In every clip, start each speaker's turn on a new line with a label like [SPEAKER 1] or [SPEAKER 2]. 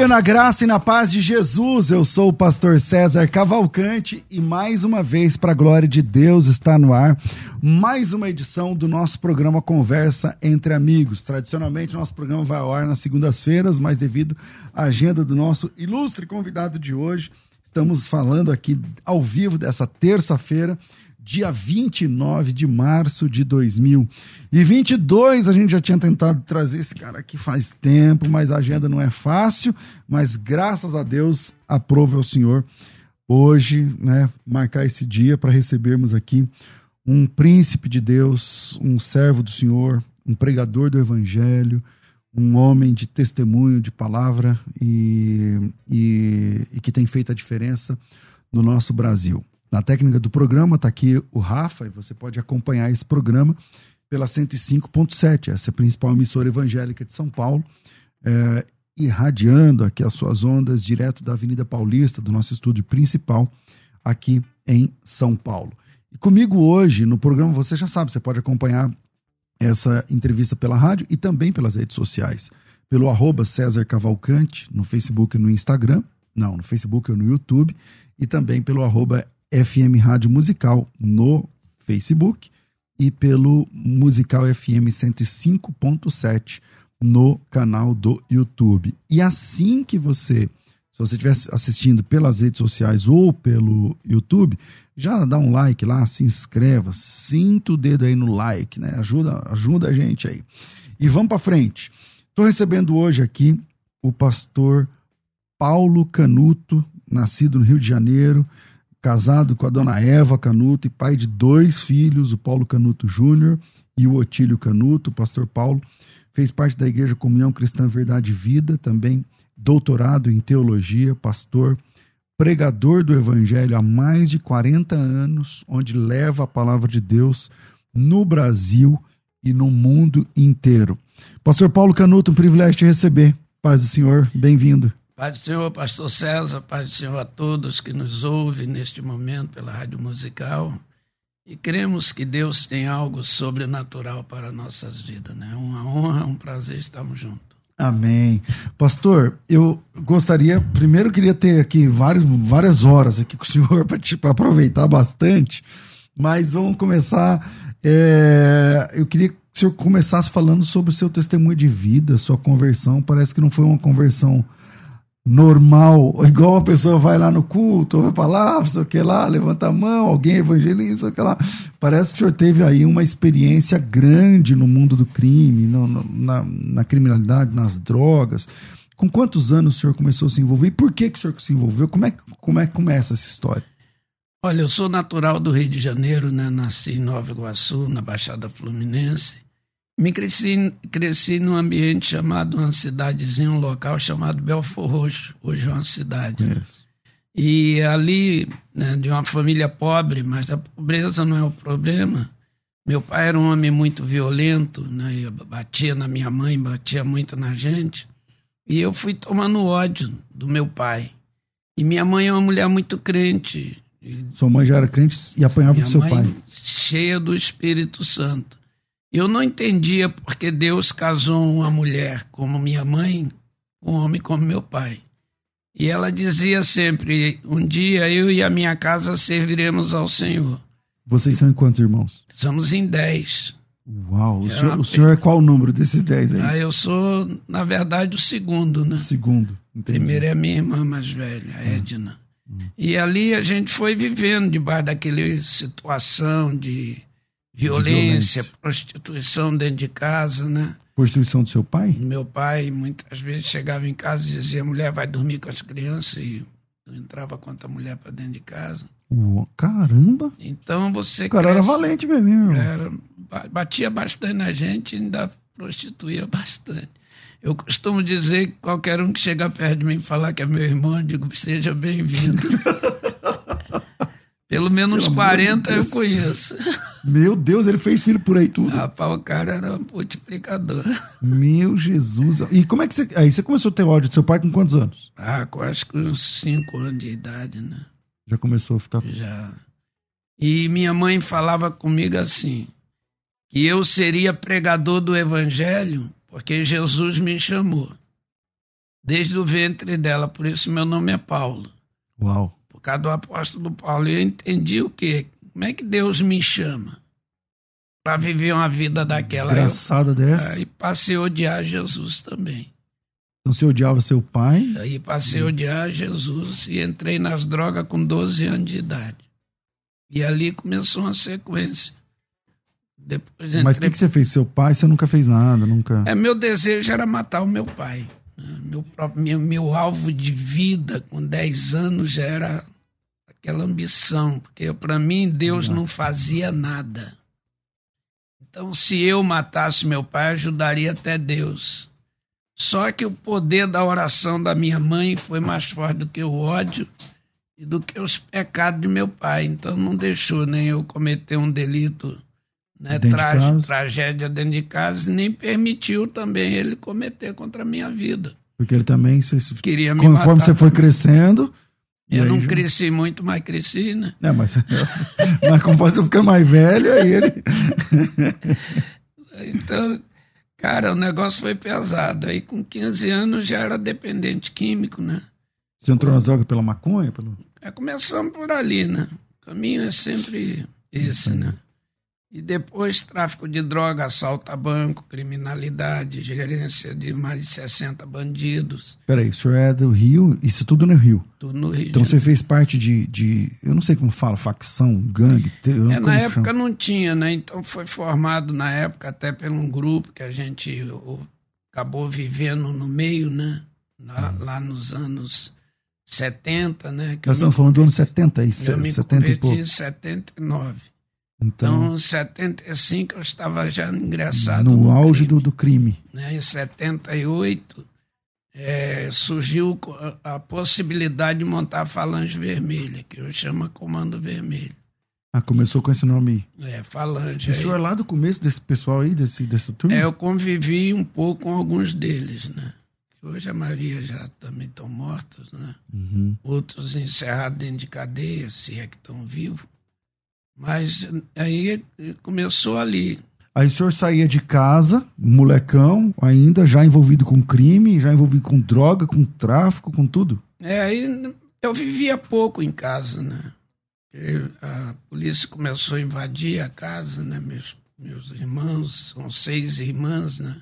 [SPEAKER 1] Dia na graça e na paz de Jesus. Eu sou o pastor César Cavalcante e mais uma vez, para a glória de Deus, está no ar mais uma edição do nosso programa Conversa entre Amigos. Tradicionalmente, nosso programa vai ao ar nas segundas-feiras, mas devido à agenda do nosso ilustre convidado de hoje, estamos falando aqui ao vivo dessa terça-feira dia 29 de março de 2022. A gente já tinha tentado trazer esse cara aqui faz tempo, mas a agenda não é fácil. Mas graças a Deus, aprove ao Senhor hoje, né, marcar esse dia para recebermos aqui um príncipe de Deus, um servo do Senhor, um pregador do Evangelho, um homem de testemunho, de palavra e, e, e que tem feito a diferença no nosso Brasil. Na técnica do programa está aqui o Rafa, e você pode acompanhar esse programa pela 105.7, essa é a principal emissora evangélica de São Paulo, é, irradiando aqui as suas ondas direto da Avenida Paulista, do nosso estúdio principal, aqui em São Paulo. E comigo hoje, no programa, você já sabe, você pode acompanhar essa entrevista pela rádio e também pelas redes sociais. Pelo arroba César Cavalcante, no Facebook e no Instagram. Não, no Facebook ou no YouTube. E também pelo arroba FM Rádio Musical no Facebook e pelo Musical FM 105.7 no canal do YouTube. E assim que você, se você estiver assistindo pelas redes sociais ou pelo YouTube, já dá um like lá, se inscreva, sinta o dedo aí no like, né? Ajuda, ajuda a gente aí. E vamos para frente. Estou recebendo hoje aqui o pastor Paulo Canuto, nascido no Rio de Janeiro, casado com a dona Eva Canuto e pai de dois filhos, o Paulo Canuto Júnior e o Otílio Canuto. O pastor Paulo fez parte da Igreja Comunhão Cristã Verdade e Vida, também doutorado em teologia, pastor, pregador do Evangelho há mais de 40 anos, onde leva a palavra de Deus no Brasil e no mundo inteiro. Pastor Paulo Canuto, um privilégio te receber. Paz do Senhor, bem-vindo.
[SPEAKER 2] Pai do Senhor, Pastor César, Pai do Senhor a todos que nos ouvem neste momento pela Rádio Musical. E cremos que Deus tem algo sobrenatural para nossas vidas, né? Uma honra, um prazer estarmos juntos.
[SPEAKER 1] Amém. Pastor, eu gostaria, primeiro queria ter aqui vários, várias horas aqui com o senhor para tipo, aproveitar bastante, mas vamos começar. É, eu queria que o senhor começasse falando sobre o seu testemunho de vida, sua conversão. Parece que não foi uma conversão normal, igual uma pessoa vai lá no culto, vai lá, sei o que lá, levanta a mão, alguém evangeliza, sei o que lá. Parece que o senhor teve aí uma experiência grande no mundo do crime, no, no, na, na, criminalidade, nas drogas. Com quantos anos o senhor começou a se envolver e por que, que o senhor se envolveu? Como é, como é que começa essa história?
[SPEAKER 2] Olha, eu sou natural do Rio de Janeiro, né? nasci em Nova Iguaçu, na Baixada Fluminense. Me cresci, cresci num ambiente chamado, uma cidadezinha, um local chamado Belfor Roxo, hoje é uma cidade. Yes. E ali, né, de uma família pobre, mas a pobreza não é o problema. Meu pai era um homem muito violento, né, batia na minha mãe, batia muito na gente. E eu fui tomando ódio do meu pai. E minha mãe é uma mulher muito crente.
[SPEAKER 1] Sua mãe já era crente e apanhava do seu pai.
[SPEAKER 2] Cheia do Espírito Santo. Eu não entendia porque Deus casou uma mulher como minha mãe, um homem como meu pai. E ela dizia sempre: Um dia eu e a minha casa serviremos ao Senhor.
[SPEAKER 1] Vocês são em quantos irmãos?
[SPEAKER 2] Somos em dez.
[SPEAKER 1] Uau, o senhor, o senhor, é qual o número desses dez aí?
[SPEAKER 2] Ah, eu sou, na verdade, o segundo, né?
[SPEAKER 1] Segundo.
[SPEAKER 2] Entendi. Primeiro é a minha irmã mais velha, a ah. Edna. E ali a gente foi vivendo debaixo daquela situação de violência, prostituição dentro de casa, né?
[SPEAKER 1] Prostituição do seu pai?
[SPEAKER 2] Meu pai muitas vezes chegava em casa e dizia: mulher vai dormir com as crianças e entrava com a mulher para dentro de casa.
[SPEAKER 1] Uou, caramba!
[SPEAKER 2] Então você.
[SPEAKER 1] O cara cresce, era valente mesmo.
[SPEAKER 2] Era, batia bastante na gente e ainda prostituía bastante. Eu costumo dizer que qualquer um que chega perto de mim e falar que é meu irmão, eu digo, seja bem-vindo. Pelo menos Pelo 40 de eu conheço.
[SPEAKER 1] Meu Deus, ele fez filho por aí tudo.
[SPEAKER 2] Rapaz, o cara era um multiplicador.
[SPEAKER 1] Meu Jesus. E como é que você. Aí você começou a ter ódio do seu pai com quantos anos?
[SPEAKER 2] Ah, com acho que uns 5 anos de idade, né?
[SPEAKER 1] Já começou a ficar.
[SPEAKER 2] Já. E minha mãe falava comigo assim: que eu seria pregador do evangelho porque Jesus me chamou. Desde o ventre dela, por isso meu nome é Paulo.
[SPEAKER 1] Uau
[SPEAKER 2] por causa do apóstolo Paulo. E eu entendi o quê? Como é que Deus me chama para viver uma vida daquela?
[SPEAKER 1] Desgraçada dessa.
[SPEAKER 2] Aí passei a odiar Jesus também.
[SPEAKER 1] Então você odiava seu pai?
[SPEAKER 2] Aí passei a odiar Jesus e entrei nas drogas com 12 anos de idade. E ali começou uma sequência.
[SPEAKER 1] Depois entrei... Mas o que, que você fez? Seu pai, você nunca fez nada, nunca.
[SPEAKER 2] É, meu desejo era matar o meu pai. Meu, próprio, meu, meu alvo de vida com 10 anos já era aquela ambição, porque para mim Deus não fazia nada. Então, se eu matasse meu pai, ajudaria até Deus. Só que o poder da oração da minha mãe foi mais forte do que o ódio e do que os pecados de meu pai. Então, não deixou nem eu cometer um delito né, tra de tragédia dentro de casa, nem permitiu também ele cometer contra a minha vida.
[SPEAKER 1] Porque ele também você,
[SPEAKER 2] queria me
[SPEAKER 1] Conforme
[SPEAKER 2] matar
[SPEAKER 1] você foi crescendo.
[SPEAKER 2] Eu não já... cresci muito, mas cresci, né?
[SPEAKER 1] Não, mas, mas conforme você fica mais velho, aí ele.
[SPEAKER 2] então, cara, o negócio foi pesado. Aí com 15 anos já era dependente químico, né?
[SPEAKER 1] Você entrou nas drogas pela maconha? Pelo...
[SPEAKER 2] É, começamos por ali, né? O caminho é sempre esse, né? E depois tráfico de droga, assalto a banco, criminalidade, gerência de mais de 60 bandidos.
[SPEAKER 1] Peraí, o senhor é do Rio? Isso tudo no Rio?
[SPEAKER 2] Tudo no Rio.
[SPEAKER 1] Então você fez parte de, de, eu não sei como fala, facção, gangue?
[SPEAKER 2] É, na época chama? não tinha, né? Então foi formado na época até por um grupo que a gente acabou vivendo no meio, né? Lá, ah. lá nos anos 70, né?
[SPEAKER 1] Nós estamos falando do ano 70 e 70 e pouco.
[SPEAKER 2] em 79. Então, então, em 75 eu estava já ingressado.
[SPEAKER 1] No, no auge do, do, crime.
[SPEAKER 2] Né? Em 78 é, surgiu a, a, possibilidade de montar a Falange Vermelha, que eu chamo Comando Vermelho.
[SPEAKER 1] Ah, começou com esse nome
[SPEAKER 2] aí. É, Falange.
[SPEAKER 1] O senhor é lá do começo desse pessoal aí, desse, dessa turma?
[SPEAKER 2] É, eu convivi um pouco com alguns deles, né? Hoje a maioria já também estão mortos, né? Uhum. Outros encerrados dentro de cadeia, se é que estão vivos. Mas aí começou ali.
[SPEAKER 1] Aí o senhor saía de casa, molecão, ainda, já envolvido com crime, já envolvido com droga, com tráfico, com tudo?
[SPEAKER 2] É, aí eu vivia pouco em casa, né? A polícia começou a invadir a casa, né? Meus, meus irmãos, são seis irmãs, né?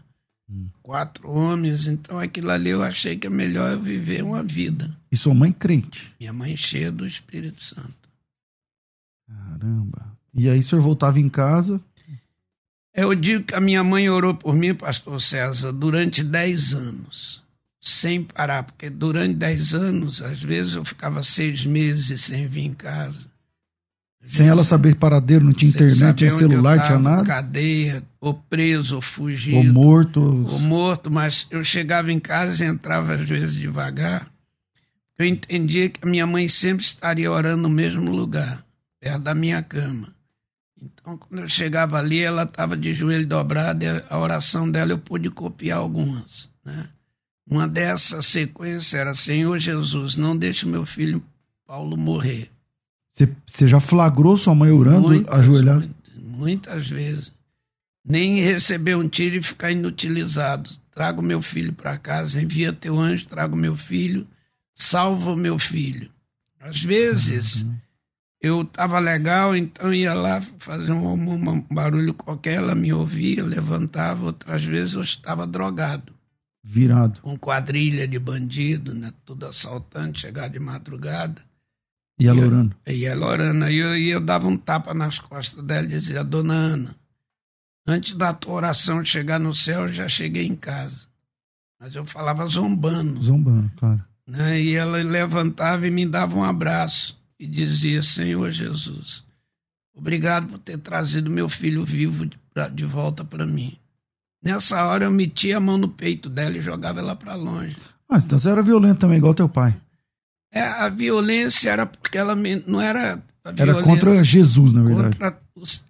[SPEAKER 2] Hum. Quatro homens, então aquilo ali eu achei que é melhor eu viver uma vida.
[SPEAKER 1] E sua mãe crente?
[SPEAKER 2] Minha mãe cheia do Espírito Santo.
[SPEAKER 1] Caramba. E aí o senhor voltava em casa?
[SPEAKER 2] Eu digo que a minha mãe orou por mim, pastor César, durante 10 anos. Sem parar, porque durante 10 anos, às vezes eu ficava seis meses sem vir em casa.
[SPEAKER 1] Sem ela saber paradeiro, não tinha internet, tinha celular, tinha nada?
[SPEAKER 2] Cadeia, ou preso, ou fugido.
[SPEAKER 1] Ou morto.
[SPEAKER 2] Ou morto, mas eu chegava em casa e entrava às vezes devagar. Eu entendia que a minha mãe sempre estaria orando no mesmo lugar perto da minha cama. Então, quando eu chegava ali, ela estava de joelho dobrado e a oração dela eu pude copiar algumas. Né? Uma dessas sequências era: Senhor Jesus, não deixe meu filho Paulo morrer.
[SPEAKER 1] Você já flagrou sua mãe orando, muitas, ajoelhada?
[SPEAKER 2] Muitas, muitas vezes. Nem receber um tiro e ficar inutilizado. Trago meu filho para casa, envia teu anjo, trago meu filho, salva o meu filho. Às vezes. Uhum eu estava legal, então ia lá fazer um, um, um, barulho qualquer, ela me ouvia, levantava, outras vezes eu estava drogado.
[SPEAKER 1] Virado.
[SPEAKER 2] Com quadrilha de bandido, né, tudo assaltante, chegar de madrugada.
[SPEAKER 1] E a Lorana?
[SPEAKER 2] E a Lorana. E eu, e eu dava um tapa nas costas dela e dizia, Dona Ana, antes da tua oração chegar no céu, eu já cheguei em casa. Mas eu falava zombando.
[SPEAKER 1] Zombando, claro.
[SPEAKER 2] Né? E ela levantava e me dava um abraço e dizia, Senhor Jesus, obrigado por ter trazido meu filho vivo de, de volta para mim. Nessa hora eu metia a mão no peito dela e jogava ela para longe.
[SPEAKER 1] Ah, então você era violento também, igual teu pai.
[SPEAKER 2] É, a violência era porque ela me, não era.
[SPEAKER 1] era contra Jesus, na verdade.
[SPEAKER 2] Contra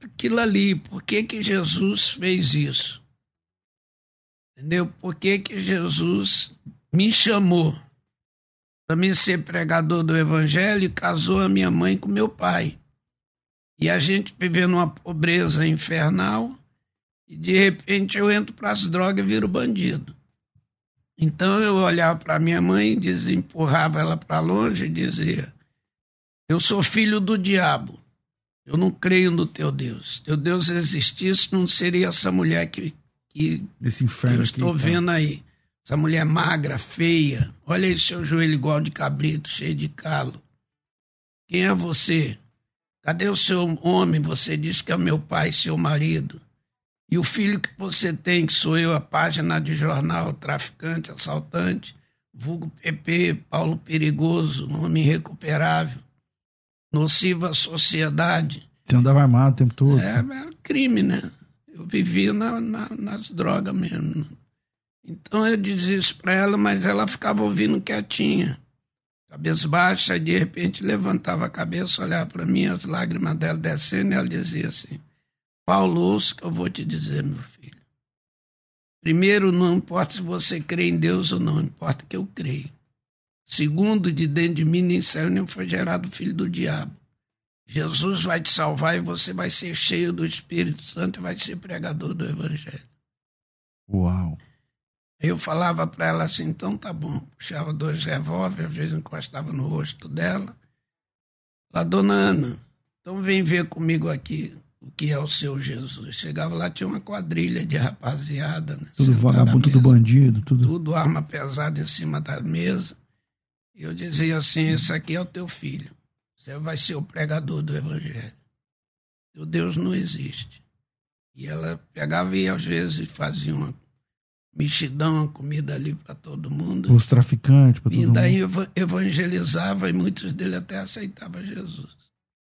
[SPEAKER 2] aquilo ali. Por que, que Jesus fez isso? Entendeu? Por que, que Jesus me chamou para mim ser pregador do Evangelho e casou a minha mãe com meu pai? E a gente vivendo uma pobreza infernal e de repente eu entro para as drogas e viro bandido. Então eu olhava para minha mãe, dizia, empurrava ela para longe e dizia: Eu sou filho do diabo. Eu não creio no teu Deus. Teu Deus existisse, não seria essa mulher que, que
[SPEAKER 1] inferno
[SPEAKER 2] eu estou
[SPEAKER 1] aqui,
[SPEAKER 2] vendo aí. Essa mulher magra, feia. Olha aí seu joelho igual de cabrito, cheio de calo. Quem é você? Cadê o seu homem? Você diz que é meu pai, seu marido. E o filho que você tem, que sou eu, a página de jornal, traficante, assaltante, vulgo PP, Paulo Perigoso, homem irrecuperável, nocivo à sociedade.
[SPEAKER 1] Você andava armado o tempo todo?
[SPEAKER 2] É, era crime, né? Eu vivia na, na, nas drogas mesmo. Então eu dizia isso para ela, mas ela ficava ouvindo quietinha. Cabeça baixa, de repente levantava a cabeça, olhava para mim, as lágrimas dela descendo, e ela dizia assim: Paulo, ouça que eu vou te dizer, meu filho. Primeiro, não importa se você crê em Deus ou não, importa que eu creio. Segundo, de dentro de mim nem saiu nem foi gerado filho do diabo. Jesus vai te salvar e você vai ser cheio do Espírito Santo e vai ser pregador do Evangelho.
[SPEAKER 1] Uau.
[SPEAKER 2] Eu falava para ela assim, então tá bom. Puxava dois revólveres, às vezes encostava no rosto dela. Lá, dona Ana, então vem ver comigo aqui o que é o seu Jesus. Chegava lá, tinha uma quadrilha de rapaziada. Né,
[SPEAKER 1] tudo vagabundo, tudo bandido, tudo.
[SPEAKER 2] Tudo arma pesada em cima da mesa. E eu dizia assim: esse aqui é o teu filho. Você vai ser o pregador do evangelho. O Deus não existe. E ela pegava e às vezes fazia uma mexidão, comida ali para todo mundo.
[SPEAKER 1] Os traficantes, para todo mundo.
[SPEAKER 2] E daí evangelizava e muitos deles até aceitavam Jesus.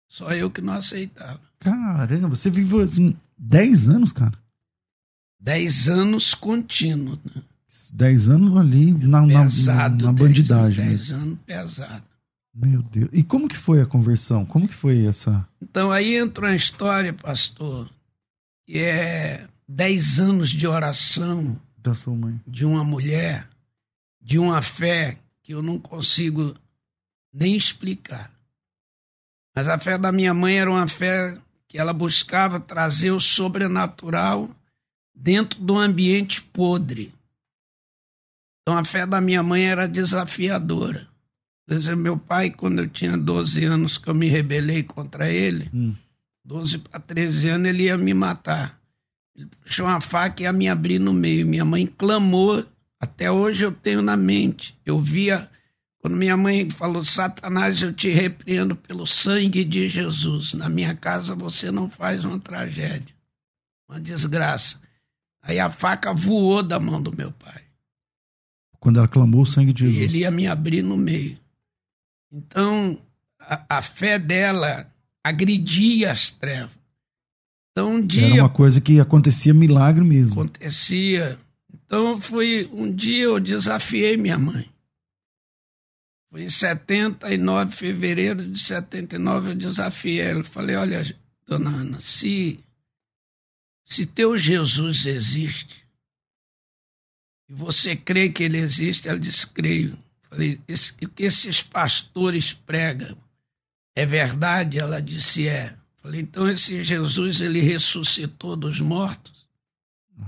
[SPEAKER 2] Só eu que não aceitava.
[SPEAKER 1] Caramba, você viveu assim 10 anos, cara?
[SPEAKER 2] 10 anos contínuo, né?
[SPEAKER 1] 10 anos ali na,
[SPEAKER 2] pesado,
[SPEAKER 1] na, na bandidagem.
[SPEAKER 2] 10 anos pesado.
[SPEAKER 1] Meu Deus. E como que foi a conversão? Como que foi essa?
[SPEAKER 2] Então aí entra uma história, pastor, que é 10 anos de oração
[SPEAKER 1] da sua mãe.
[SPEAKER 2] De uma mulher, de uma fé que eu não consigo nem explicar. Mas a fé da minha mãe era uma fé que ela buscava trazer o sobrenatural dentro do ambiente podre. Então a fé da minha mãe era desafiadora. Por exemplo, meu pai, quando eu tinha 12 anos que eu me rebelei contra ele, hum. 12 para 13 anos, ele ia me matar. Ele puxou uma faca e ia me abrir no meio. Minha mãe clamou, até hoje eu tenho na mente. Eu via, quando minha mãe falou, Satanás, eu te repreendo pelo sangue de Jesus. Na minha casa você não faz uma tragédia, uma desgraça. Aí a faca voou da mão do meu pai.
[SPEAKER 1] Quando ela clamou o sangue de Jesus.
[SPEAKER 2] E ele ia me abrir no meio. Então, a, a fé dela agredia as trevas. Então, um dia.
[SPEAKER 1] Era uma coisa que acontecia milagre mesmo.
[SPEAKER 2] Acontecia. Então, foi um dia eu desafiei minha mãe. Foi em 79, fevereiro de 79, eu desafiei ela. Falei: olha, dona Ana, se, se teu Jesus existe, e você crê que ele existe, ela disse: creio. Falei, esse, o que esses pastores pregam é verdade? Ela disse, é. Falei, então esse Jesus, ele ressuscitou dos mortos?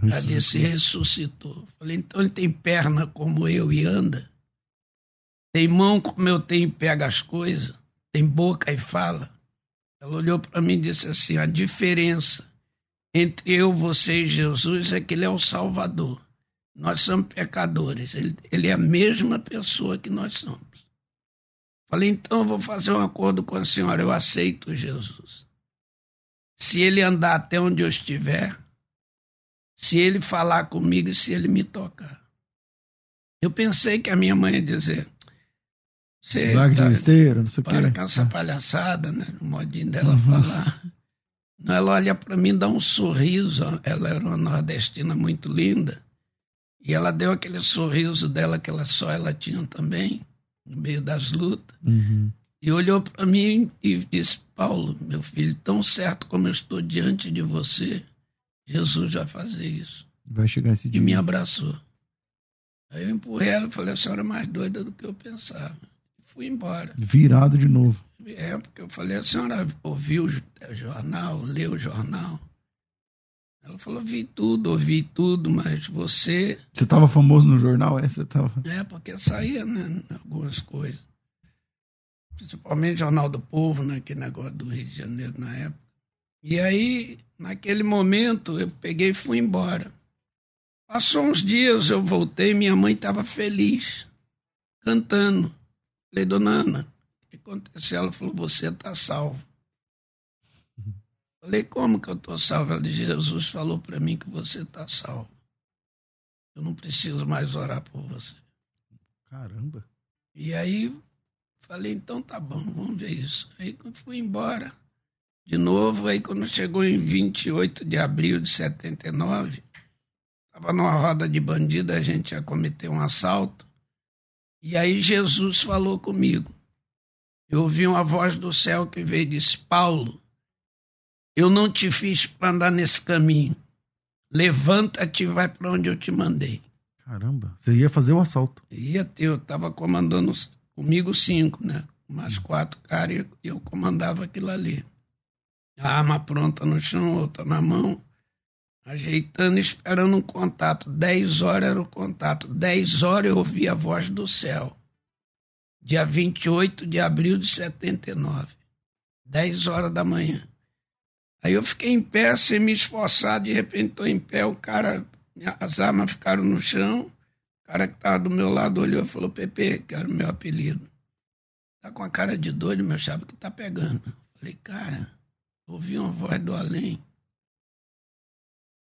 [SPEAKER 2] Ela disse, ressuscitou. Falei, então ele tem perna como eu e anda? Tem mão como eu tenho e pega as coisas? Tem boca e fala? Ela olhou para mim e disse assim, a diferença entre eu, você e Jesus é que ele é o Salvador. Nós somos pecadores. Ele, ele é a mesma pessoa que nós somos. Falei, então eu vou fazer um acordo com a senhora, eu aceito Jesus. Se ele andar até onde eu estiver, se ele falar comigo, se ele me tocar. Eu pensei que a minha mãe ia dizer.
[SPEAKER 1] Você tá, de besteira, não sei o
[SPEAKER 2] quê. Para com essa palhaçada, né? O modinho dela uhum. falar. Ela olha para mim, dá um sorriso. Ela era uma nordestina muito linda. E ela deu aquele sorriso dela que ela só ela tinha também, no meio das lutas.
[SPEAKER 1] Uhum.
[SPEAKER 2] E olhou para mim e disse: Paulo, meu filho, tão certo como eu estou diante de você, Jesus vai fazer isso.
[SPEAKER 1] Vai chegar esse dia.
[SPEAKER 2] E me abraçou. Aí eu empurrei ela e falei: a senhora é mais doida do que eu pensava. E fui embora.
[SPEAKER 1] Virado de novo.
[SPEAKER 2] É, porque eu falei: a senhora ouviu o jornal, leu o jornal? Ela falou: vi tudo, ouvi tudo, mas você.
[SPEAKER 1] Você estava famoso no jornal? É, você tava...
[SPEAKER 2] é porque saía né, algumas coisas. Principalmente Jornal do Povo, né, aquele negócio do Rio de Janeiro na época. E aí, naquele momento, eu peguei e fui embora. Passou uns dias, eu voltei, minha mãe estava feliz, cantando. Falei, dona Ana, o que aconteceu? Ela falou: você está salvo. Falei, como que eu estou salvo? Ela disse, Jesus falou para mim que você está salvo. Eu não preciso mais orar por você.
[SPEAKER 1] Caramba.
[SPEAKER 2] E aí falei, então tá bom, vamos ver isso. Aí fui embora de novo, aí quando chegou em 28 de abril de 79, estava numa roda de bandido, a gente ia cometer um assalto. E aí Jesus falou comigo. Eu ouvi uma voz do céu que veio e disse: Paulo, eu não te fiz para andar nesse caminho. Levanta-te e vai para onde eu te mandei.
[SPEAKER 1] Caramba, você ia fazer o assalto?
[SPEAKER 2] Ia ter, eu estava comandando comigo cinco, né? Mais quatro caras e eu comandava aquilo ali. A arma pronta no chão, outra na mão, ajeitando, esperando um contato. Dez horas era o contato. Dez horas eu ouvi a voz do céu. Dia 28 de abril de 79. Dez horas da manhã. Aí eu fiquei em pé, sem me esforçar, de repente estou em pé, o cara, as armas ficaram no chão, cara que estava do meu lado olhou e falou, Pepe, que era o meu apelido. Tá com a cara de doido, meu chave, que tá pegando. Falei, cara, ouvi uma voz do além.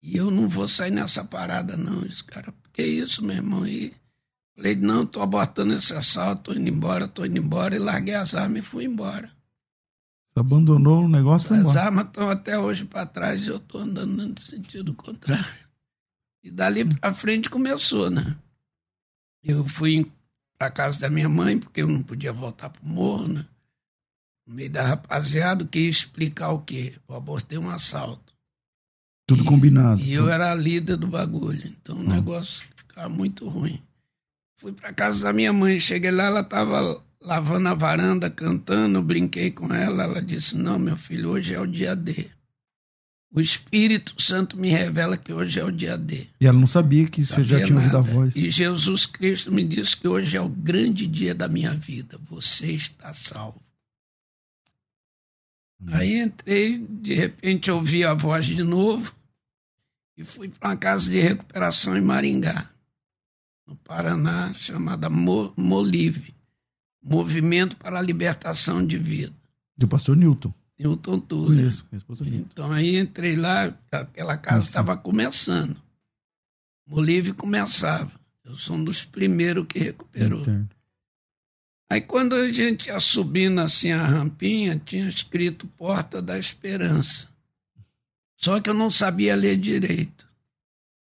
[SPEAKER 2] E eu não vou sair nessa parada, não. Esse cara, que isso, meu irmão? E falei, não, tô abortando esse assalto, tô indo embora, tô indo embora. E larguei as armas e fui embora
[SPEAKER 1] abandonou o negócio
[SPEAKER 2] As armas estão até hoje para trás e eu estou andando no sentido contrário. E dali para frente começou, né? Eu fui para casa da minha mãe, porque eu não podia voltar para o morro, né? No meio da rapaziada, que ia explicar o quê? Eu abortei um assalto.
[SPEAKER 1] Tudo
[SPEAKER 2] e,
[SPEAKER 1] combinado.
[SPEAKER 2] E eu era a líder do bagulho. Então o ah. negócio ficava muito ruim. Fui para casa da minha mãe, cheguei lá, ela estava lavando a varanda, cantando, brinquei com ela. Ela disse: Não, meu filho, hoje é o dia D. O Espírito Santo me revela que hoje é o dia D.
[SPEAKER 1] E ela não sabia que você já tinha ouvido a voz.
[SPEAKER 2] E Jesus Cristo me disse que hoje é o grande dia da minha vida. Você está salvo. Hum. Aí entrei, de repente ouvi a voz de novo e fui para uma casa de recuperação em Maringá, no Paraná, chamada Molive. Movimento para a Libertação de Vida.
[SPEAKER 1] Do pastor Newton.
[SPEAKER 2] Newton Tuller. Conheço, conheço Então aí entrei lá, aquela casa estava começando. O livro começava. Eu sou um dos primeiros que recuperou. Entendo. Aí quando a gente ia subindo assim a rampinha, tinha escrito Porta da Esperança. Só que eu não sabia ler direito.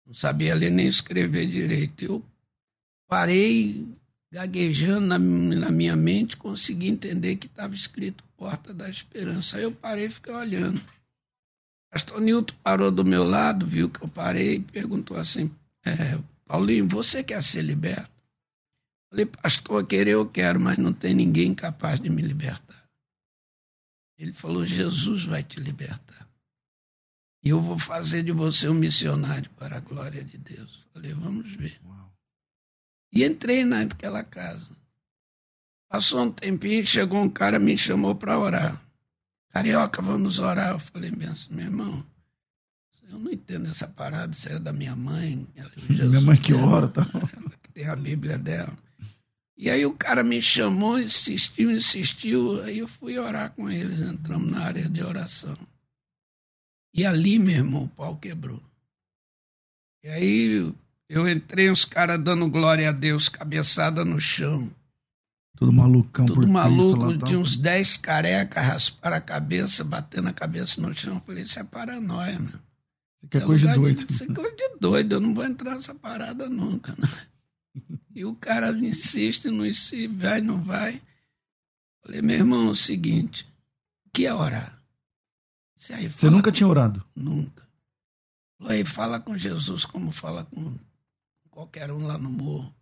[SPEAKER 2] Não sabia ler nem escrever direito. Eu parei, gaguejando na, na minha mente, consegui entender que estava escrito Porta da Esperança. Aí eu parei e fiquei olhando. Pastor Nilton parou do meu lado, viu que eu parei e perguntou assim: é, Paulinho, você quer ser liberto? Falei, pastor, querer eu quero, mas não tem ninguém capaz de me libertar. Ele falou: Jesus vai te libertar. E eu vou fazer de você um missionário para a glória de Deus. Falei, vamos ver. E entrei naquela casa. Passou um tempinho, chegou um cara, me chamou para orar. Carioca, vamos orar. Eu falei, assim, meu irmão, eu não entendo essa parada, isso é da minha mãe.
[SPEAKER 1] Jesus, minha mãe que ora, tá?
[SPEAKER 2] Ela que tem a Bíblia dela. E aí o cara me chamou, insistiu, insistiu. Aí eu fui orar com eles, entramos na área de oração. E ali, meu irmão, o pau quebrou. E aí eu entrei, os caras dando glória a Deus, cabeçada no chão.
[SPEAKER 1] Tudo malucão
[SPEAKER 2] Tudo maluco, Cristo, de uns dez careca, raspar a cabeça, batendo a cabeça no chão. Eu falei, isso é paranoia, meu.
[SPEAKER 1] Isso aqui é, é coisa de doido.
[SPEAKER 2] Isso é coisa de doido, eu não vou entrar nessa parada nunca, né? E o cara insiste, não insiste, vai, não vai. Falei, meu irmão, é o seguinte, o que é orar?
[SPEAKER 1] Você, Você nunca com... tinha orado?
[SPEAKER 2] Nunca. Falei, fala com Jesus como fala com qualquer um lá no morro.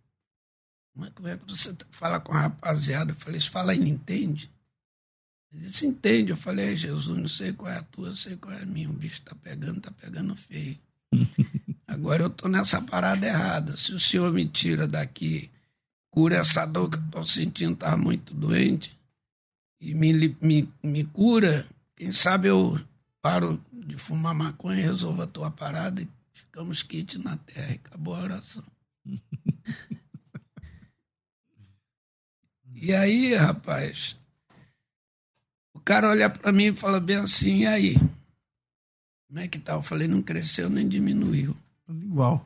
[SPEAKER 2] Mas como é que você fala com a rapaziada? Eu falei, fala ele entende? Ele disse, entende. Eu falei, Jesus, não sei qual é a tua, não sei qual é a minha. O bicho tá pegando, tá pegando feio. Agora eu tô nessa parada errada. Se o senhor me tira daqui, cura essa dor que eu tô sentindo, tá muito doente, e me, me, me cura, quem sabe eu paro de fumar maconha, resolvo a tua parada e ficamos kit na terra. Acabou a oração. E aí, rapaz, o cara olha para mim e fala bem assim, e aí? Como é que tá? Eu falei, não cresceu nem diminuiu.
[SPEAKER 1] Igual.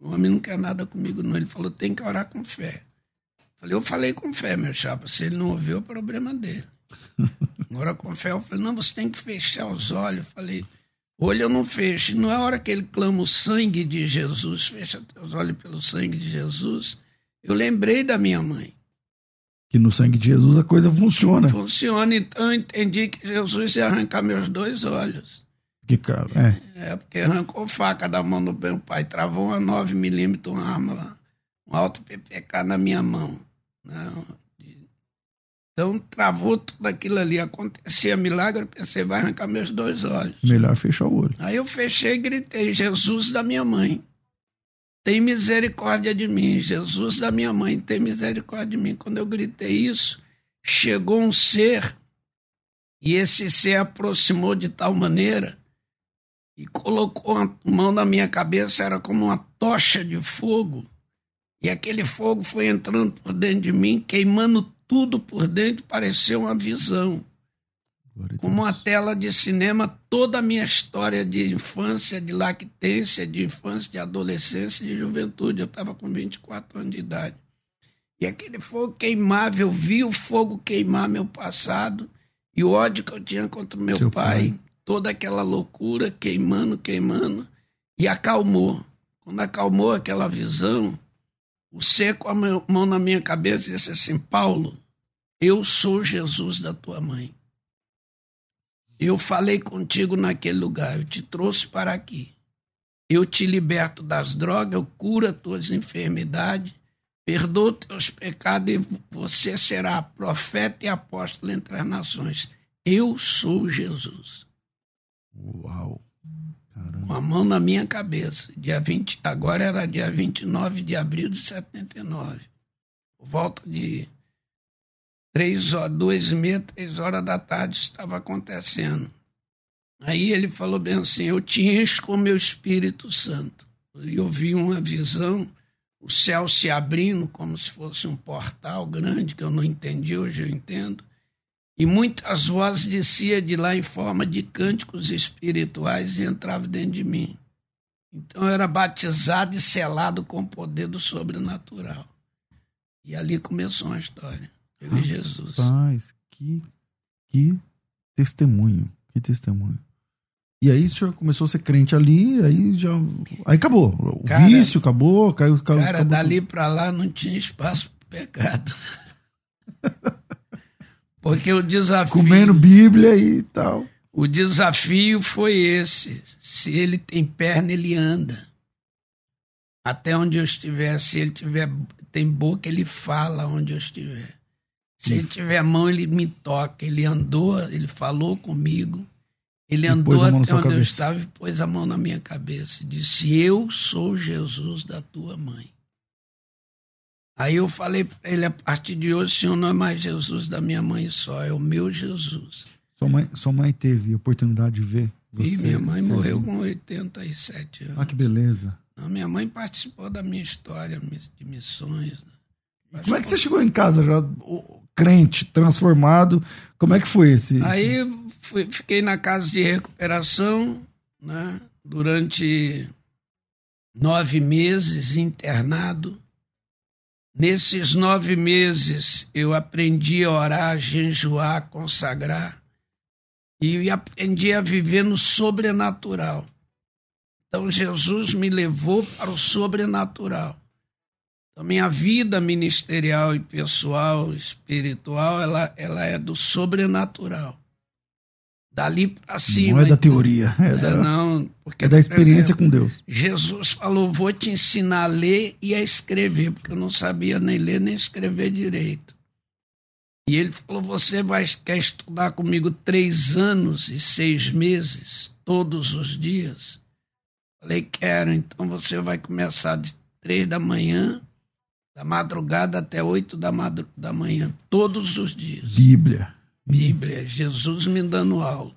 [SPEAKER 2] O homem não quer nada comigo, não. Ele falou, tem que orar com fé. Eu falei, eu falei com fé, meu chapa. Se ele não ouviu, é o problema dele. Agora com fé, eu falei, não, você tem que fechar os olhos. Eu falei, olho eu não fecho. Não é hora que ele clama o sangue de Jesus, fecha os olhos pelo sangue de Jesus. Eu lembrei da minha mãe
[SPEAKER 1] que no sangue de Jesus a coisa funciona.
[SPEAKER 2] Funciona, então eu entendi que Jesus ia arrancar meus dois olhos.
[SPEAKER 1] Que cara,
[SPEAKER 2] é. É, porque arrancou faca da mão do meu pai, travou uma 9 milímetros, uma arma, um alto PPK na minha mão. Né? Então travou tudo aquilo ali, acontecia milagre, eu pensei, vai arrancar meus dois olhos.
[SPEAKER 1] Melhor fechar o olho.
[SPEAKER 2] Aí eu fechei e gritei, Jesus da minha mãe tem misericórdia de mim. Jesus da minha mãe, tem misericórdia de mim. Quando eu gritei isso, chegou um ser, e esse ser aproximou de tal maneira e colocou a mão na minha cabeça, era como uma tocha de fogo. E aquele fogo foi entrando por dentro de mim, queimando tudo por dentro, pareceu uma visão. Como uma tela de cinema, toda a minha história de infância, de lactência, de infância, de adolescência, de juventude. Eu estava com 24 anos de idade. E aquele fogo queimava, eu vi o fogo queimar meu passado e o ódio que eu tinha contra meu pai, pai, toda aquela loucura queimando, queimando, e acalmou. Quando acalmou aquela visão, o seco a mão na minha cabeça e disse assim: Paulo, eu sou Jesus da tua mãe. Eu falei contigo naquele lugar, eu te trouxe para aqui. Eu te liberto das drogas, eu curo as tuas enfermidades, perdoo teus pecados e você será profeta e apóstolo entre as nações. Eu sou Jesus.
[SPEAKER 1] Uau!
[SPEAKER 2] Com a mão na minha cabeça. Dia 20, agora era dia 29 de abril de 79. Por volta de três horas, duas e meia, três horas da tarde estava acontecendo. Aí ele falou bem assim: Eu te encho com meu Espírito Santo. E eu vi uma visão, o céu se abrindo como se fosse um portal grande, que eu não entendi, hoje eu entendo. E muitas vozes desciam de lá em forma de cânticos espirituais e entravam dentro de mim. Então eu era batizado e selado com o poder do sobrenatural. E ali começou a história. Eu vi Jesus.
[SPEAKER 1] Rapaz, que, que testemunho. Que testemunho. E aí o senhor começou a ser crente ali, aí já. Aí acabou. O cara, vício acabou, caiu. caiu
[SPEAKER 2] cara, acabou dali para lá não tinha espaço para pecado. Porque o desafio.
[SPEAKER 1] Comendo Bíblia e tal.
[SPEAKER 2] O desafio foi esse. Se ele tem perna, ele anda. Até onde eu estiver, se ele tiver, tem boca, ele fala onde eu estiver. Se ele tiver mão, ele me toca. Ele andou, ele falou comigo. Ele e andou até onde cabeça. eu estava e pôs a mão na minha cabeça. Disse: Eu sou Jesus da tua mãe. Aí eu falei para ele: a partir de hoje, o senhor não é mais Jesus da minha mãe só, é o meu Jesus.
[SPEAKER 1] Sua mãe, sua mãe teve oportunidade de ver você?
[SPEAKER 2] E minha mãe morreu com 87 anos.
[SPEAKER 1] Ah, que beleza.
[SPEAKER 2] Não, minha mãe participou da minha história de missões. Né?
[SPEAKER 1] Como é que você chegou em casa já crente, transformado? Como é que foi esse?
[SPEAKER 2] Aí fui, fiquei na casa de recuperação, né? Durante nove meses internado. Nesses nove meses eu aprendi a orar, jejuar, consagrar e aprendi a viver no sobrenatural. Então Jesus me levou para o sobrenatural. Então, minha vida ministerial e pessoal, espiritual, ela, ela é do sobrenatural. Dali para cima.
[SPEAKER 1] Não é da teoria. É, é da,
[SPEAKER 2] não,
[SPEAKER 1] porque, é da experiência exemplo, com Deus.
[SPEAKER 2] Jesus falou: vou te ensinar a ler e a escrever, porque eu não sabia nem ler nem escrever direito. E ele falou: Você vai, quer estudar comigo três anos e seis meses, todos os dias? Falei: Quero. Então você vai começar de três da manhã, da madrugada até oito da, da manhã, todos os dias.
[SPEAKER 1] Bíblia.
[SPEAKER 2] Bíblia, Jesus me dando aula.